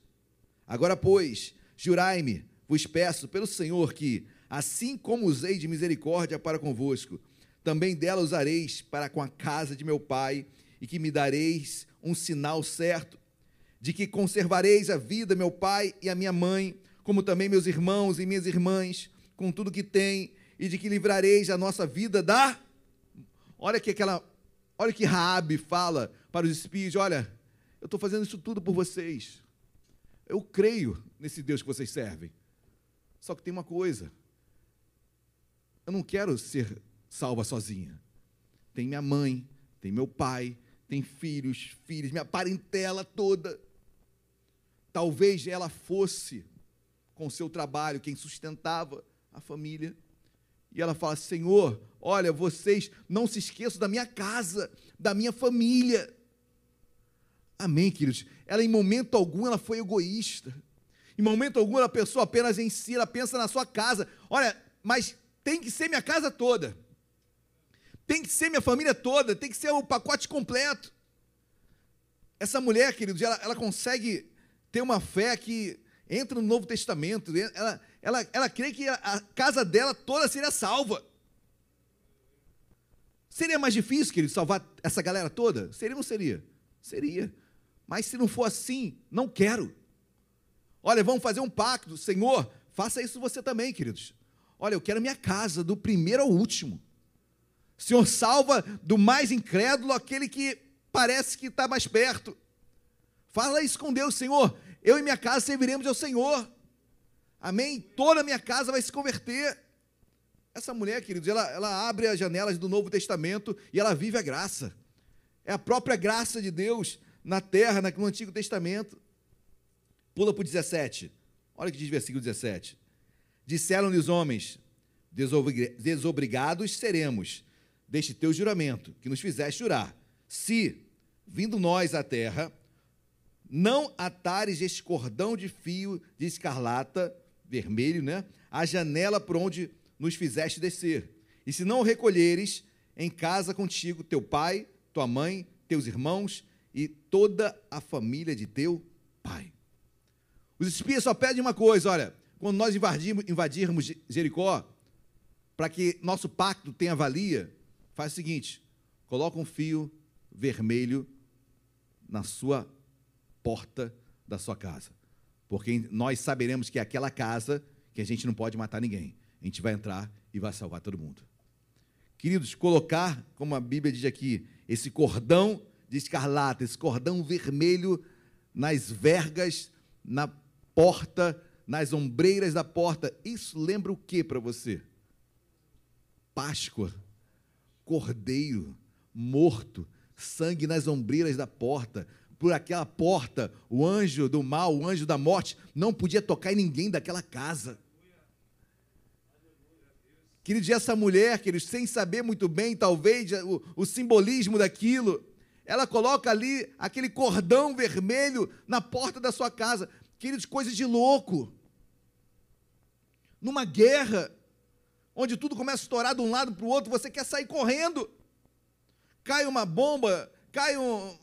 agora, pois, jurai-me, vos peço pelo Senhor que, assim como usei de misericórdia para convosco, também dela usareis para com a casa de meu pai, e que me dareis um sinal certo, de que conservareis a vida, meu pai e a minha mãe, como também meus irmãos e minhas irmãs, com tudo que tem, e de que livrareis a nossa vida da. Olha que aquela. Olha que Raabe fala para os espias: olha, eu estou fazendo isso tudo por vocês. Eu creio nesse Deus que vocês servem. Só que tem uma coisa. Eu não quero ser salva sozinha. Tem minha mãe, tem meu pai, tem filhos, filhas, minha parentela toda. Talvez ela fosse, com seu trabalho, quem sustentava a família. E ela fala: Senhor, olha, vocês não se esqueçam da minha casa, da minha família. Amém, queridos? Ela, em momento algum, ela foi egoísta. Em momento algum, ela pensou apenas em si, ela pensa na sua casa. Olha, mas tem que ser minha casa toda. Tem que ser minha família toda, tem que ser o pacote completo. Essa mulher, queridos, ela, ela consegue ter uma fé que entra no Novo Testamento. Ela, ela, ela crê que a, a casa dela toda seria salva. Seria mais difícil, querido, salvar essa galera toda? Seria ou não seria? Seria. Mas se não for assim, não quero. Olha, vamos fazer um pacto. Senhor, faça isso você também, queridos. Olha, eu quero minha casa, do primeiro ao último. Senhor, salva do mais incrédulo aquele que parece que está mais perto. Fala isso com Deus, Senhor. Eu e minha casa serviremos ao Senhor. Amém? Toda a minha casa vai se converter. Essa mulher, queridos, ela, ela abre as janelas do Novo Testamento e ela vive a graça. É a própria graça de Deus na terra, no Antigo Testamento. Pula para o 17. Olha o que diz o versículo 17. Disseram-lhe os homens: Desobrigados seremos deste teu juramento, que nos fizeste jurar, se, vindo nós à terra, não atares este cordão de fio de escarlata, vermelho, né? A janela por onde nos fizeste descer. E se não recolheres em casa contigo teu pai, tua mãe, teus irmãos e toda a família de teu pai. Os espias só pedem uma coisa, olha, quando nós invadirmos, invadirmos Jericó, para que nosso pacto tenha valia, faz o seguinte: coloca um fio vermelho na sua porta da sua casa. Porque nós saberemos que é aquela casa que a gente não pode matar ninguém. A gente vai entrar e vai salvar todo mundo. Queridos, colocar, como a Bíblia diz aqui, esse cordão de escarlata, esse cordão vermelho nas vergas, na porta, nas ombreiras da porta, isso lembra o que para você? Páscoa cordeiro morto, sangue nas ombreiras da porta. Por aquela porta, o anjo do mal, o anjo da morte, não podia tocar em ninguém daquela casa. Queridos, essa mulher, queridos, sem saber muito bem, talvez, o, o simbolismo daquilo, ela coloca ali aquele cordão vermelho na porta da sua casa. Queridos, coisas de louco. Numa guerra, onde tudo começa a estourar de um lado para o outro, você quer sair correndo. Cai uma bomba, cai um.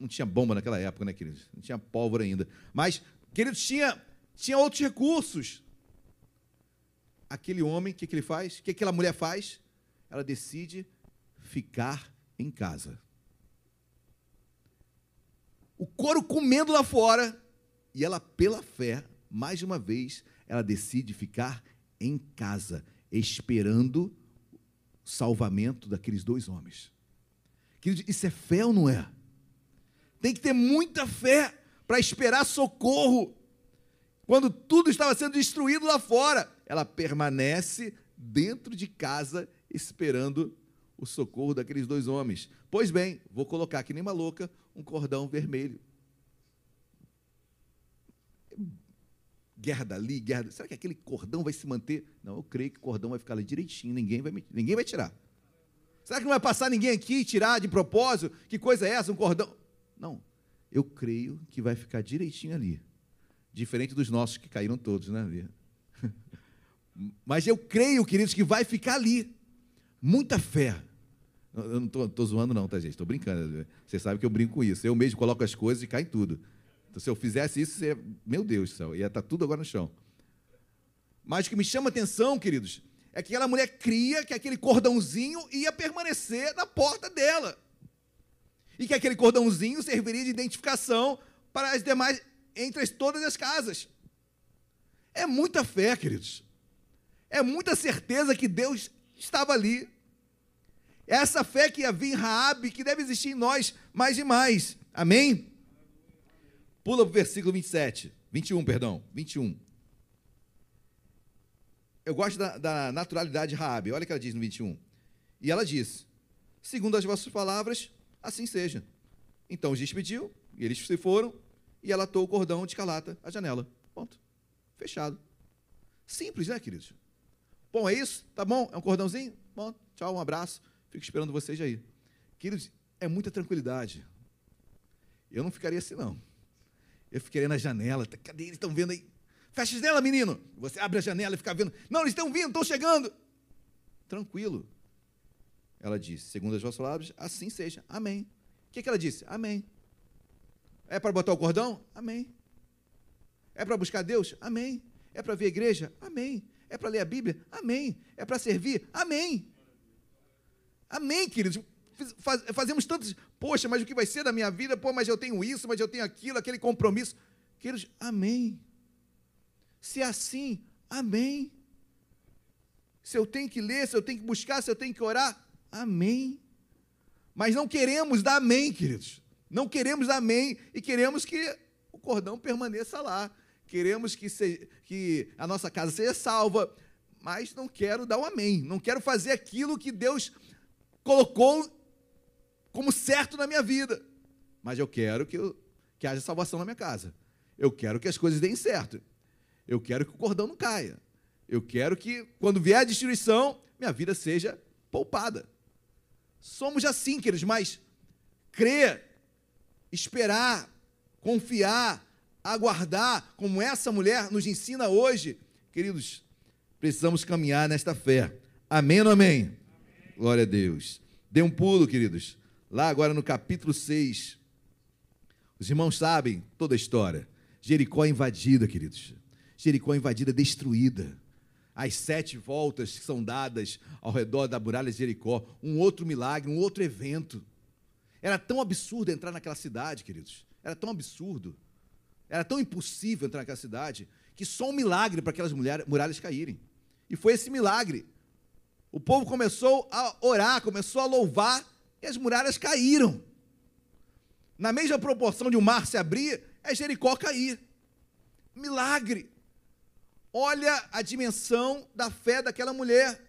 Não tinha bomba naquela época, né, queridos? Não tinha pólvora ainda. Mas, queridos, tinha, tinha outros recursos. Aquele homem, o que, que ele faz? O que aquela mulher faz? Ela decide ficar em casa. O couro comendo lá fora, e ela, pela fé, mais uma vez, ela decide ficar em casa, esperando o salvamento daqueles dois homens. isso é fé ou não é? Tem que ter muita fé para esperar socorro. Quando tudo estava sendo destruído lá fora, ela permanece dentro de casa esperando o socorro daqueles dois homens. Pois bem, vou colocar que nem uma louca um cordão vermelho guerra dali, guerra. Será que aquele cordão vai se manter? Não, eu creio que o cordão vai ficar ali direitinho, ninguém vai, ninguém vai tirar. Será que não vai passar ninguém aqui e tirar de propósito? Que coisa é essa? Um cordão? Não. Eu creio que vai ficar direitinho ali. Diferente dos nossos que caíram todos, né? Mas eu creio, queridos, que vai ficar ali. Muita fé. Eu não tô zoando, não, tá, gente? Tô brincando. Você sabe que eu brinco com isso. Eu mesmo coloco as coisas e cai tudo. Então, se eu fizesse isso, você... meu Deus do céu, ia estar tudo agora no chão. Mas o que me chama a atenção, queridos, é que aquela mulher cria que aquele cordãozinho ia permanecer na porta dela. E que aquele cordãozinho serviria de identificação para as demais, entre as, todas as casas. É muita fé, queridos. É muita certeza que Deus estava ali. É essa fé que havia em Raabe, que deve existir em nós mais e mais. Amém? Pula para o versículo 27. 21, perdão. 21. Eu gosto da, da naturalidade de Raabe. Olha o que ela diz no 21. E ela disse: Segundo as vossas palavras, assim seja. Então os despediu, e eles se foram, e ela atou o cordão de calata à janela. Ponto. Fechado. Simples, né, queridos? Bom, é isso? Tá bom? É um cordãozinho? Bom, tchau, um abraço. Fico esperando vocês aí. Queridos, é muita tranquilidade. Eu não ficaria assim, não. Eu ficaria na janela. Cadê eles? Estão vendo aí? Fecha a janela, menino. Você abre a janela e fica vendo. Não, eles estão vindo, estão chegando. Tranquilo. Ela disse, segundo as vossas palavras, assim seja. Amém. O que, que ela disse? Amém. É para botar o cordão? Amém. É para buscar Deus? Amém. É para ver a igreja? Amém. É para ler a Bíblia? Amém. É para servir? Amém. Amém, queridos. Faz, fazemos tantos, poxa, mas o que vai ser da minha vida? Pô, mas eu tenho isso, mas eu tenho aquilo, aquele compromisso. Queridos, amém. Se é assim, amém. Se eu tenho que ler, se eu tenho que buscar, se eu tenho que orar, amém. Mas não queremos dar amém, queridos. Não queremos dar amém e queremos que o cordão permaneça lá. Queremos que, se, que a nossa casa seja salva, mas não quero dar um amém. Não quero fazer aquilo que Deus colocou como certo na minha vida. Mas eu quero que, eu, que haja salvação na minha casa. Eu quero que as coisas deem certo. Eu quero que o cordão não caia. Eu quero que, quando vier a destruição, minha vida seja poupada. Somos assim, queridos, mas crer, esperar, confiar, aguardar, como essa mulher nos ensina hoje, queridos, precisamos caminhar nesta fé. Amém ou amém? amém? Glória a Deus. Dê um pulo, queridos. Lá agora no capítulo 6. Os irmãos sabem toda a história. Jericó invadida, queridos. Jericó invadida, destruída. As sete voltas que são dadas ao redor da muralha de Jericó. Um outro milagre, um outro evento. Era tão absurdo entrar naquela cidade, queridos. Era tão absurdo. Era tão impossível entrar naquela cidade que só um milagre para aquelas muralhas caírem. E foi esse milagre. O povo começou a orar, começou a louvar e as muralhas caíram. Na mesma proporção de o um mar se abrir, é Jericó cair. Milagre. Olha a dimensão da fé daquela mulher.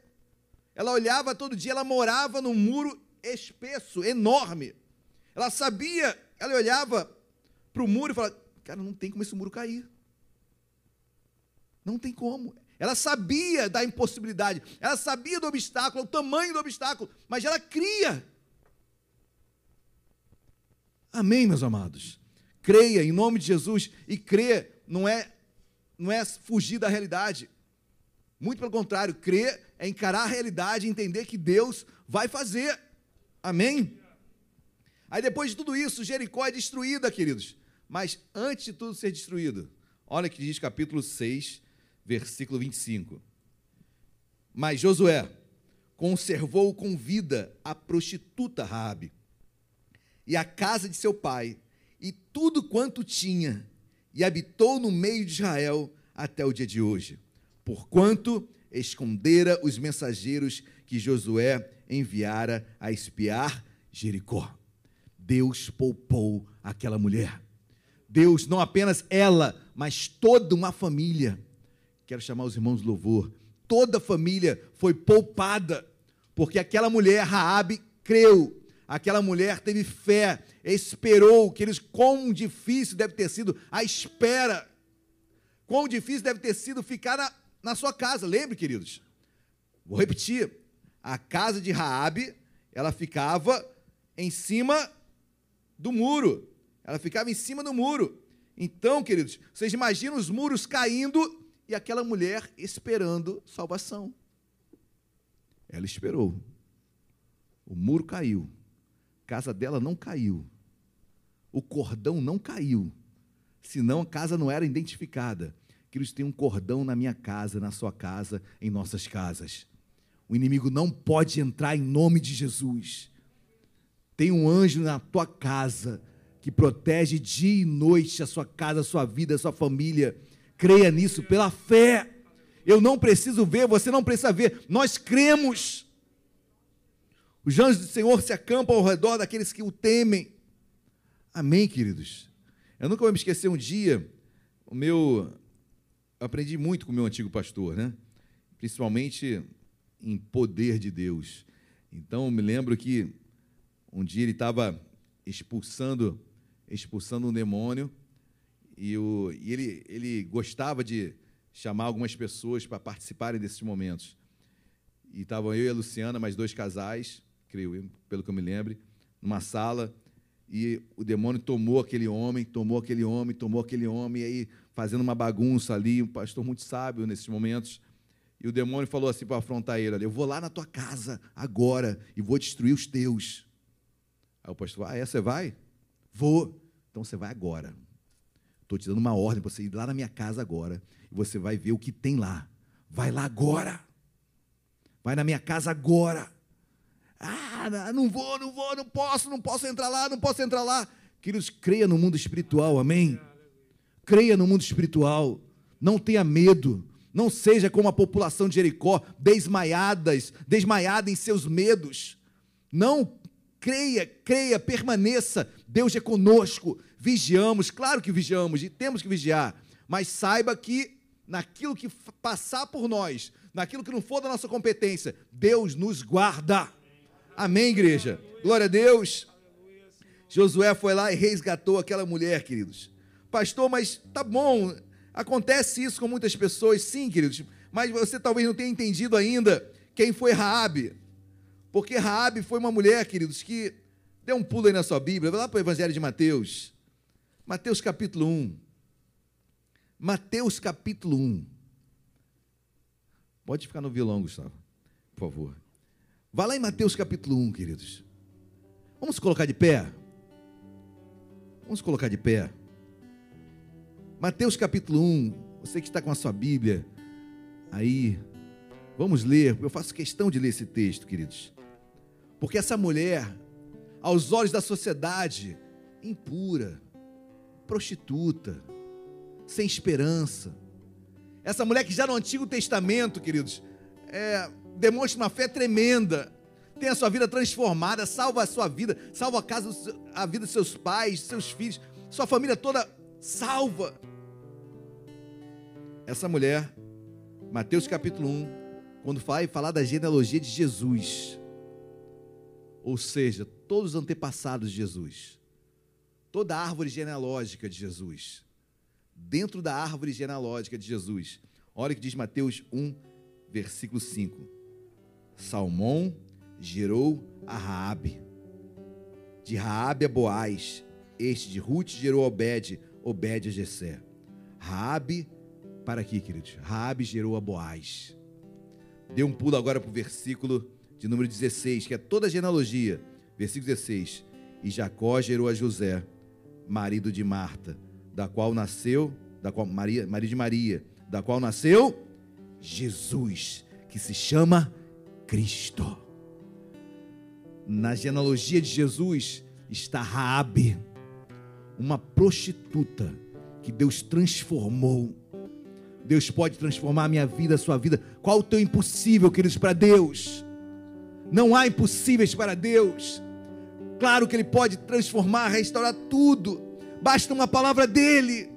Ela olhava todo dia, ela morava num muro espesso, enorme. Ela sabia, ela olhava para o muro e falava: Cara, não tem como esse muro cair. Não tem como. Ela sabia da impossibilidade, ela sabia do obstáculo, o tamanho do obstáculo, mas ela cria. Amém, meus amados? Creia em nome de Jesus e crer não é não é fugir da realidade. Muito pelo contrário, crer é encarar a realidade entender que Deus vai fazer. Amém? Aí depois de tudo isso, Jericó é destruída, queridos. Mas antes de tudo ser destruído, olha que diz capítulo 6, versículo 25. Mas Josué conservou com vida a prostituta Raabe e a casa de seu pai e tudo quanto tinha e habitou no meio de Israel até o dia de hoje, porquanto escondera os mensageiros que Josué enviara a espiar Jericó. Deus poupou aquela mulher. Deus, não apenas ela, mas toda uma família. Quero chamar os irmãos de louvor. Toda a família foi poupada, porque aquela mulher, Raabe, creu. Aquela mulher teve fé, esperou, que eles quão difícil deve ter sido a espera. Quão difícil deve ter sido ficar na, na sua casa. Lembre, queridos. Vou repetir. A casa de Raabe, ela ficava em cima do muro. Ela ficava em cima do muro. Então, queridos, vocês imaginam os muros caindo e aquela mulher esperando salvação. Ela esperou. O muro caiu. Casa dela não caiu. O cordão não caiu. Senão a casa não era identificada. Queridos, tem um cordão na minha casa, na sua casa, em nossas casas. O inimigo não pode entrar em nome de Jesus. Tem um anjo na tua casa que protege dia e noite a sua casa, a sua vida, a sua família. Creia nisso pela fé. Eu não preciso ver, você não precisa ver. Nós cremos. Os anjos do Senhor se acampam ao redor daqueles que o temem. Amém, queridos? Eu nunca vou me esquecer um dia, o meu. Eu aprendi muito com o meu antigo pastor, né? Principalmente em poder de Deus. Então, eu me lembro que um dia ele estava expulsando expulsando um demônio e, o, e ele, ele gostava de chamar algumas pessoas para participarem desses momentos. E estavam eu e a Luciana, mais dois casais, creio pelo que eu me lembre, numa sala, e o demônio tomou aquele homem, tomou aquele homem, tomou aquele homem, e aí fazendo uma bagunça ali, um pastor muito sábio nesses momentos. E o demônio falou assim para afrontar ele: Eu vou lá na tua casa agora e vou destruir os teus. Aí o pastor, ah, é, você vai? Vou. Então você vai agora. Estou te dando uma ordem para você ir lá na minha casa agora e você vai ver o que tem lá. Vai lá agora. Vai na minha casa agora. Ah, não vou, não vou, não posso, não posso entrar lá, não posso entrar lá. Queridos, creia no mundo espiritual, amém? Creia no mundo espiritual. Não tenha medo. Não seja como a população de Jericó, desmaiadas, desmaiada em seus medos. Não creia, creia, permaneça. Deus é conosco. Vigiamos, claro que vigiamos e temos que vigiar, mas saiba que naquilo que passar por nós, naquilo que não for da nossa competência, Deus nos guarda. Amém, igreja? Glória a Deus. Josué foi lá e resgatou aquela mulher, queridos. Pastor, mas tá bom, acontece isso com muitas pessoas, sim, queridos, mas você talvez não tenha entendido ainda quem foi Raabe. Porque Raabe foi uma mulher, queridos, que deu um pulo aí na sua Bíblia, vai lá para o Evangelho de Mateus. Mateus capítulo 1. Mateus capítulo 1. Pode ficar no violão, Gustavo, por favor. Vá lá em Mateus capítulo 1, queridos. Vamos colocar de pé? Vamos colocar de pé. Mateus capítulo 1. Você que está com a sua Bíblia aí, vamos ler. Eu faço questão de ler esse texto, queridos. Porque essa mulher, aos olhos da sociedade, impura, prostituta, sem esperança. Essa mulher que já no Antigo Testamento, queridos, é, demonstra uma fé tremenda, tem a sua vida transformada, salva a sua vida, salva a casa, a vida dos seus pais, seus filhos, sua família toda salva. Essa mulher, Mateus capítulo 1, quando vai falar da genealogia de Jesus, ou seja, todos os antepassados de Jesus, toda a árvore genealógica de Jesus, dentro da árvore genealógica de Jesus, olha o que diz Mateus 1, versículo 5. Salmão gerou a Raabe, de Raabe a Boaz, este de Ruth gerou Obed, Obed a Jessé. Raabe, para aqui, queridos, Raabe gerou a Boaz. Dê um pulo agora para o versículo de número 16, que é toda a genealogia. Versículo 16. E Jacó gerou a José, marido de Marta, da qual nasceu, da qual Maria, marido de Maria, da qual nasceu Jesus, que se chama Cristo. Na genealogia de Jesus está Raabe, uma prostituta que Deus transformou. Deus pode transformar a minha vida, a sua vida. Qual o teu impossível, queridos, para Deus? Não há impossíveis para Deus. Claro que Ele pode transformar, restaurar tudo. Basta uma palavra dEle.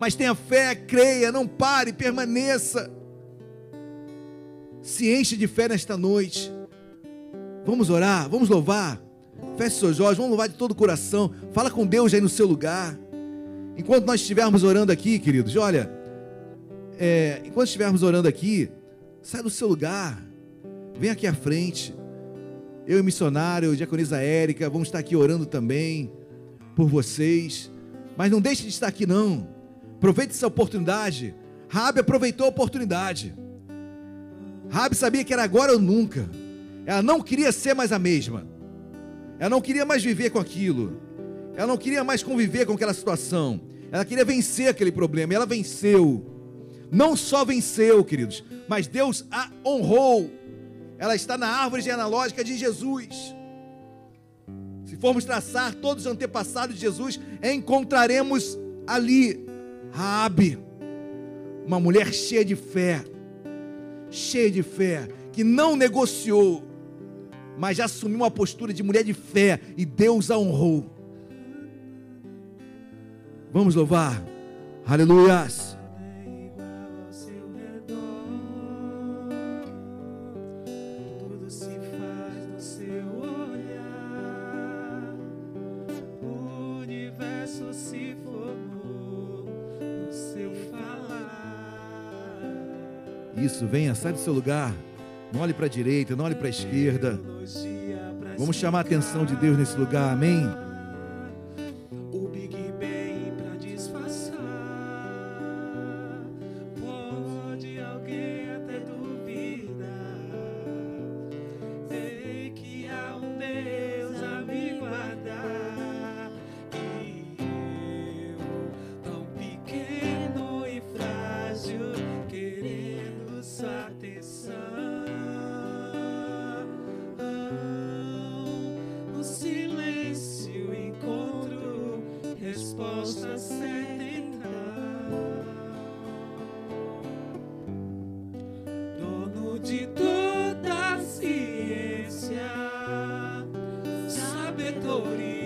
Mas tenha fé, creia, não pare, permaneça. Se enche de fé nesta noite. Vamos orar, vamos louvar. Feche seus olhos, vamos louvar de todo o coração. Fala com Deus aí no seu lugar. Enquanto nós estivermos orando aqui, queridos, olha, é, enquanto estivermos orando aqui, sai do seu lugar. Vem aqui à frente. Eu e missionário, diaconisa Érica, vamos estar aqui orando também por vocês. Mas não deixe de estar aqui não. Aproveite essa oportunidade. Rabi aproveitou a oportunidade. Rabi sabia que era agora ou nunca. Ela não queria ser mais a mesma. Ela não queria mais viver com aquilo. Ela não queria mais conviver com aquela situação. Ela queria vencer aquele problema. E ela venceu. Não só venceu, queridos, mas Deus a honrou. Ela está na árvore genealógica de Jesus. Se formos traçar todos os antepassados de Jesus, encontraremos ali Raabe, uma mulher cheia de fé, cheia de fé, que não negociou, mas já assumiu uma postura de mulher de fé e Deus a honrou. Vamos louvar. Aleluias. Isso, venha, sai do seu lugar. Não olhe para a direita, não olhe para a esquerda. Vamos chamar a atenção de Deus nesse lugar, amém? betori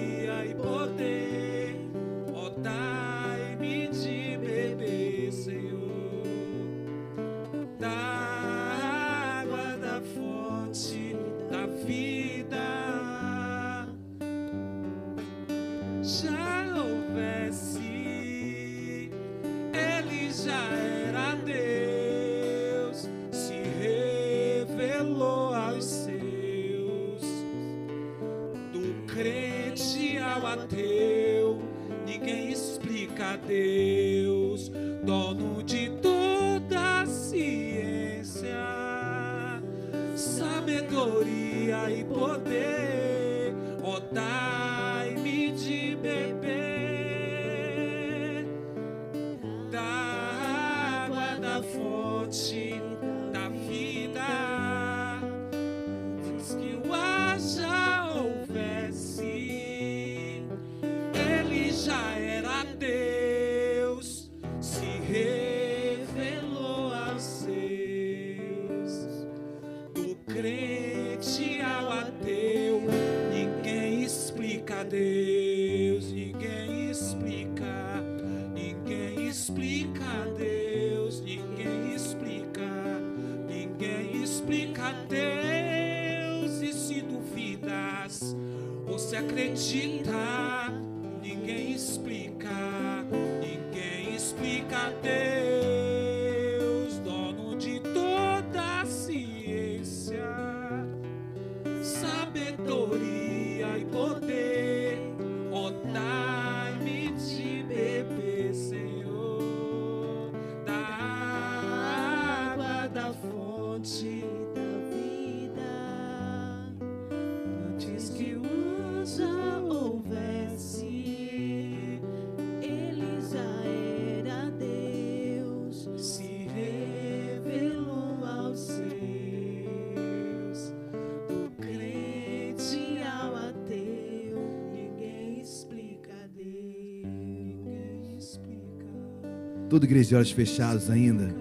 Toda igreja de olhos fechados ainda.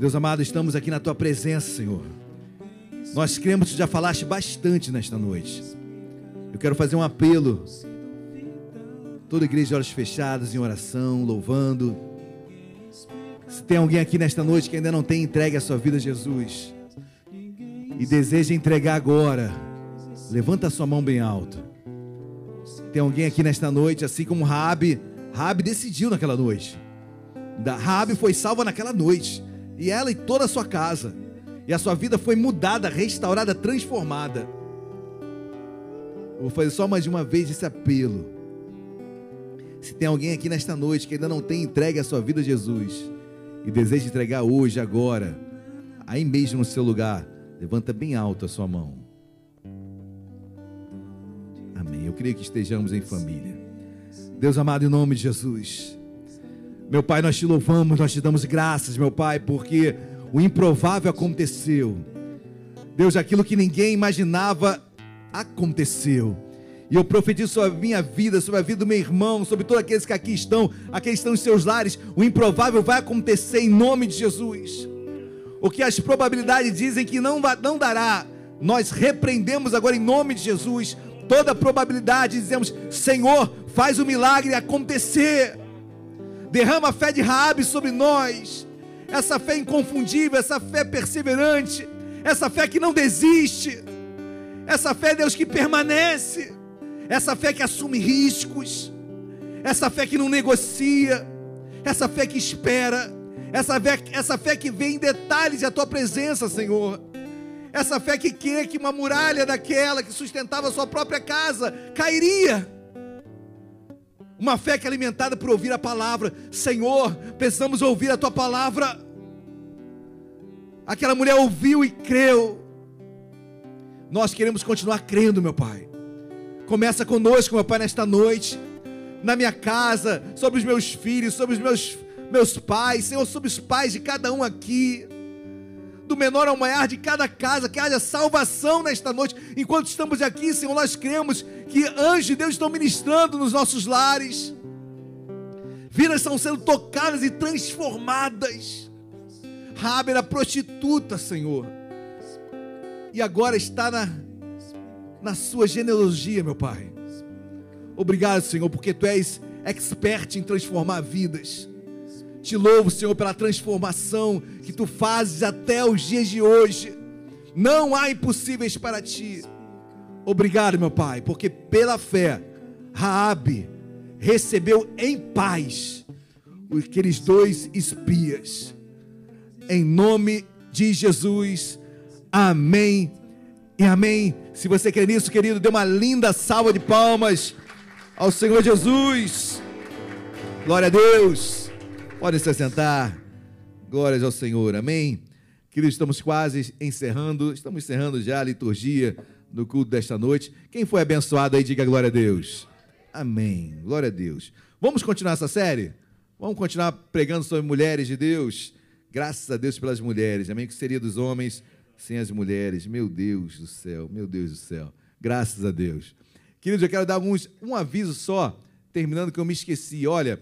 Deus amado, estamos aqui na tua presença, Senhor. Nós cremos que já falaste bastante nesta noite. Eu quero fazer um apelo. Toda igreja de olhos fechados, em oração, louvando. Se tem alguém aqui nesta noite que ainda não tem entregue a sua vida a Jesus e deseja entregar agora, levanta a sua mão bem alto. Tem alguém aqui nesta noite, assim como Rabi, Rabi decidiu naquela noite. Rabi foi salva naquela noite, e ela e toda a sua casa. E a sua vida foi mudada, restaurada, transformada. Eu vou fazer só mais uma vez esse apelo. Se tem alguém aqui nesta noite que ainda não tem entregue a sua vida a Jesus e deseja entregar hoje, agora, aí mesmo no seu lugar, Levanta bem alto a sua mão. Amém. Eu creio que estejamos em família. Deus amado, em nome de Jesus. Meu Pai, nós te louvamos, nós te damos graças, meu Pai, porque o improvável aconteceu. Deus, aquilo que ninguém imaginava aconteceu. E eu profetizo sobre a minha vida, sobre a vida do meu irmão, sobre todos aqueles que aqui estão, aqueles que estão em seus lares. O improvável vai acontecer em nome de Jesus. O que as probabilidades dizem que não, não dará, nós repreendemos agora em nome de Jesus toda probabilidade, dizemos: Senhor, faz o milagre acontecer. Derrama a fé de Raabe sobre nós. Essa fé inconfundível, essa fé perseverante, essa fé que não desiste. Essa fé, Deus, que permanece. Essa fé que assume riscos. Essa fé que não negocia. Essa fé que espera. Essa fé, essa fé que vê em detalhes a tua presença, Senhor. Essa fé que quer que uma muralha daquela que sustentava a sua própria casa cairia. Uma fé que é alimentada por ouvir a palavra. Senhor, precisamos ouvir a tua palavra. Aquela mulher ouviu e creu. Nós queremos continuar crendo, meu Pai. Começa conosco, meu Pai, nesta noite. Na minha casa, sobre os meus filhos, sobre os meus, meus pais, Senhor, sobre os pais de cada um aqui do menor ao maior de cada casa, que haja salvação nesta noite. Enquanto estamos aqui, Senhor, nós cremos que anjos de Deus estão ministrando nos nossos lares. Vidas estão sendo tocadas e transformadas. Rabi era prostituta, Senhor. E agora está na, na sua genealogia, meu Pai. Obrigado, Senhor, porque Tu és expert em transformar vidas. Te louvo, Senhor, pela transformação que tu fazes até os dias de hoje. Não há impossíveis para ti. Obrigado, meu Pai, porque pela fé Raabe recebeu em paz aqueles dois espias. Em nome de Jesus. Amém. E amém. Se você quer nisso, querido, dê uma linda salva de palmas ao Senhor Jesus. Glória a Deus. Podem se sentar. Glórias ao Senhor. Amém. Queridos, estamos quase encerrando, estamos encerrando já a liturgia do culto desta noite. Quem foi abençoado aí, diga glória a Deus. Amém. Glória a Deus. Vamos continuar essa série? Vamos continuar pregando sobre mulheres de Deus? Graças a Deus pelas mulheres. Amém. Que seria dos homens sem as mulheres? Meu Deus do céu, meu Deus do céu. Graças a Deus. Queridos, eu quero dar alguns, um aviso só, terminando que eu me esqueci. Olha,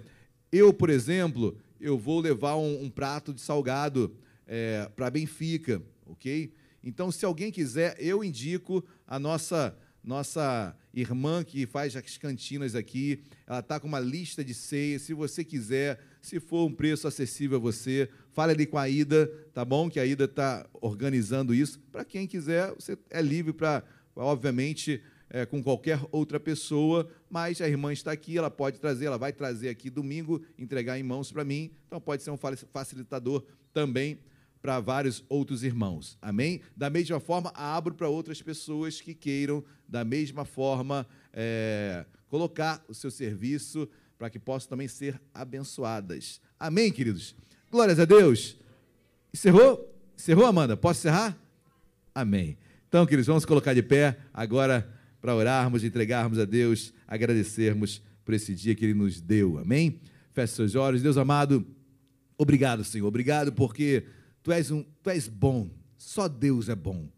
eu, por exemplo, eu vou levar um, um prato de salgado é, para Benfica, ok? Então, se alguém quiser, eu indico a nossa nossa irmã que faz as cantinas aqui, ela está com uma lista de ceias. Se você quiser, se for um preço acessível a você, fale ali com a Ida, tá bom? Que a Ida está organizando isso. Para quem quiser, você é livre para, obviamente, é, com qualquer outra pessoa, mas a irmã está aqui, ela pode trazer, ela vai trazer aqui domingo, entregar em mãos para mim, então pode ser um facilitador também para vários outros irmãos. Amém? Da mesma forma, abro para outras pessoas que queiram, da mesma forma, é, colocar o seu serviço para que possam também ser abençoadas. Amém, queridos? Glórias a Deus. Encerrou? Encerrou, Amanda? Posso encerrar? Amém. Então, queridos, vamos colocar de pé agora para orarmos, entregarmos a Deus, agradecermos por esse dia que Ele nos deu. Amém? Feche seus olhos. Deus amado, obrigado, Senhor. Obrigado porque Tu és, um, tu és bom. Só Deus é bom.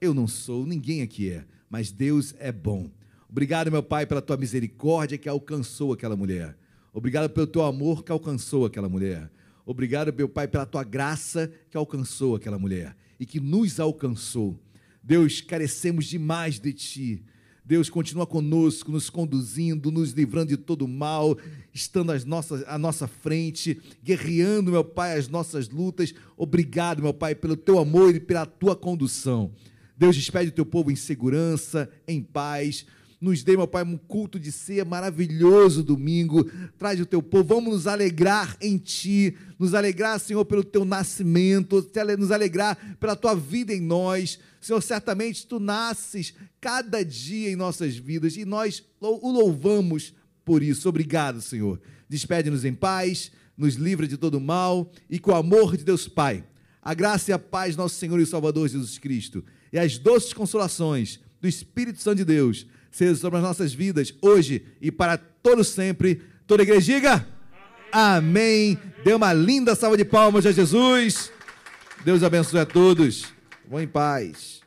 Eu não sou, ninguém aqui é, mas Deus é bom. Obrigado, meu Pai, pela Tua misericórdia que alcançou aquela mulher. Obrigado pelo Teu amor que alcançou aquela mulher. Obrigado, meu Pai, pela Tua graça que alcançou aquela mulher e que nos alcançou. Deus, carecemos demais de Ti. Deus continua conosco, nos conduzindo, nos livrando de todo mal, estando às nossas, à nossa frente, guerreando, meu Pai, as nossas lutas. Obrigado, meu Pai, pelo teu amor e pela tua condução. Deus despede o teu povo em segurança, em paz. Nos dê, meu Pai, um culto de ceia maravilhoso domingo. Traz o teu povo. Vamos nos alegrar em Ti. Nos alegrar, Senhor, pelo teu nascimento. Nos alegrar pela tua vida em nós. Senhor, certamente Tu nasces cada dia em nossas vidas e nós o louvamos por isso. Obrigado, Senhor. Despede-nos em paz, nos livra de todo mal e com o amor de Deus Pai, A graça e a paz, nosso Senhor e Salvador Jesus Cristo, e as doces consolações do Espírito Santo de Deus, sejam sobre as nossas vidas, hoje e para todo sempre. Toda a igreja diga amém. Dê uma linda salva de palmas a Jesus. Deus abençoe a todos. Vão em paz.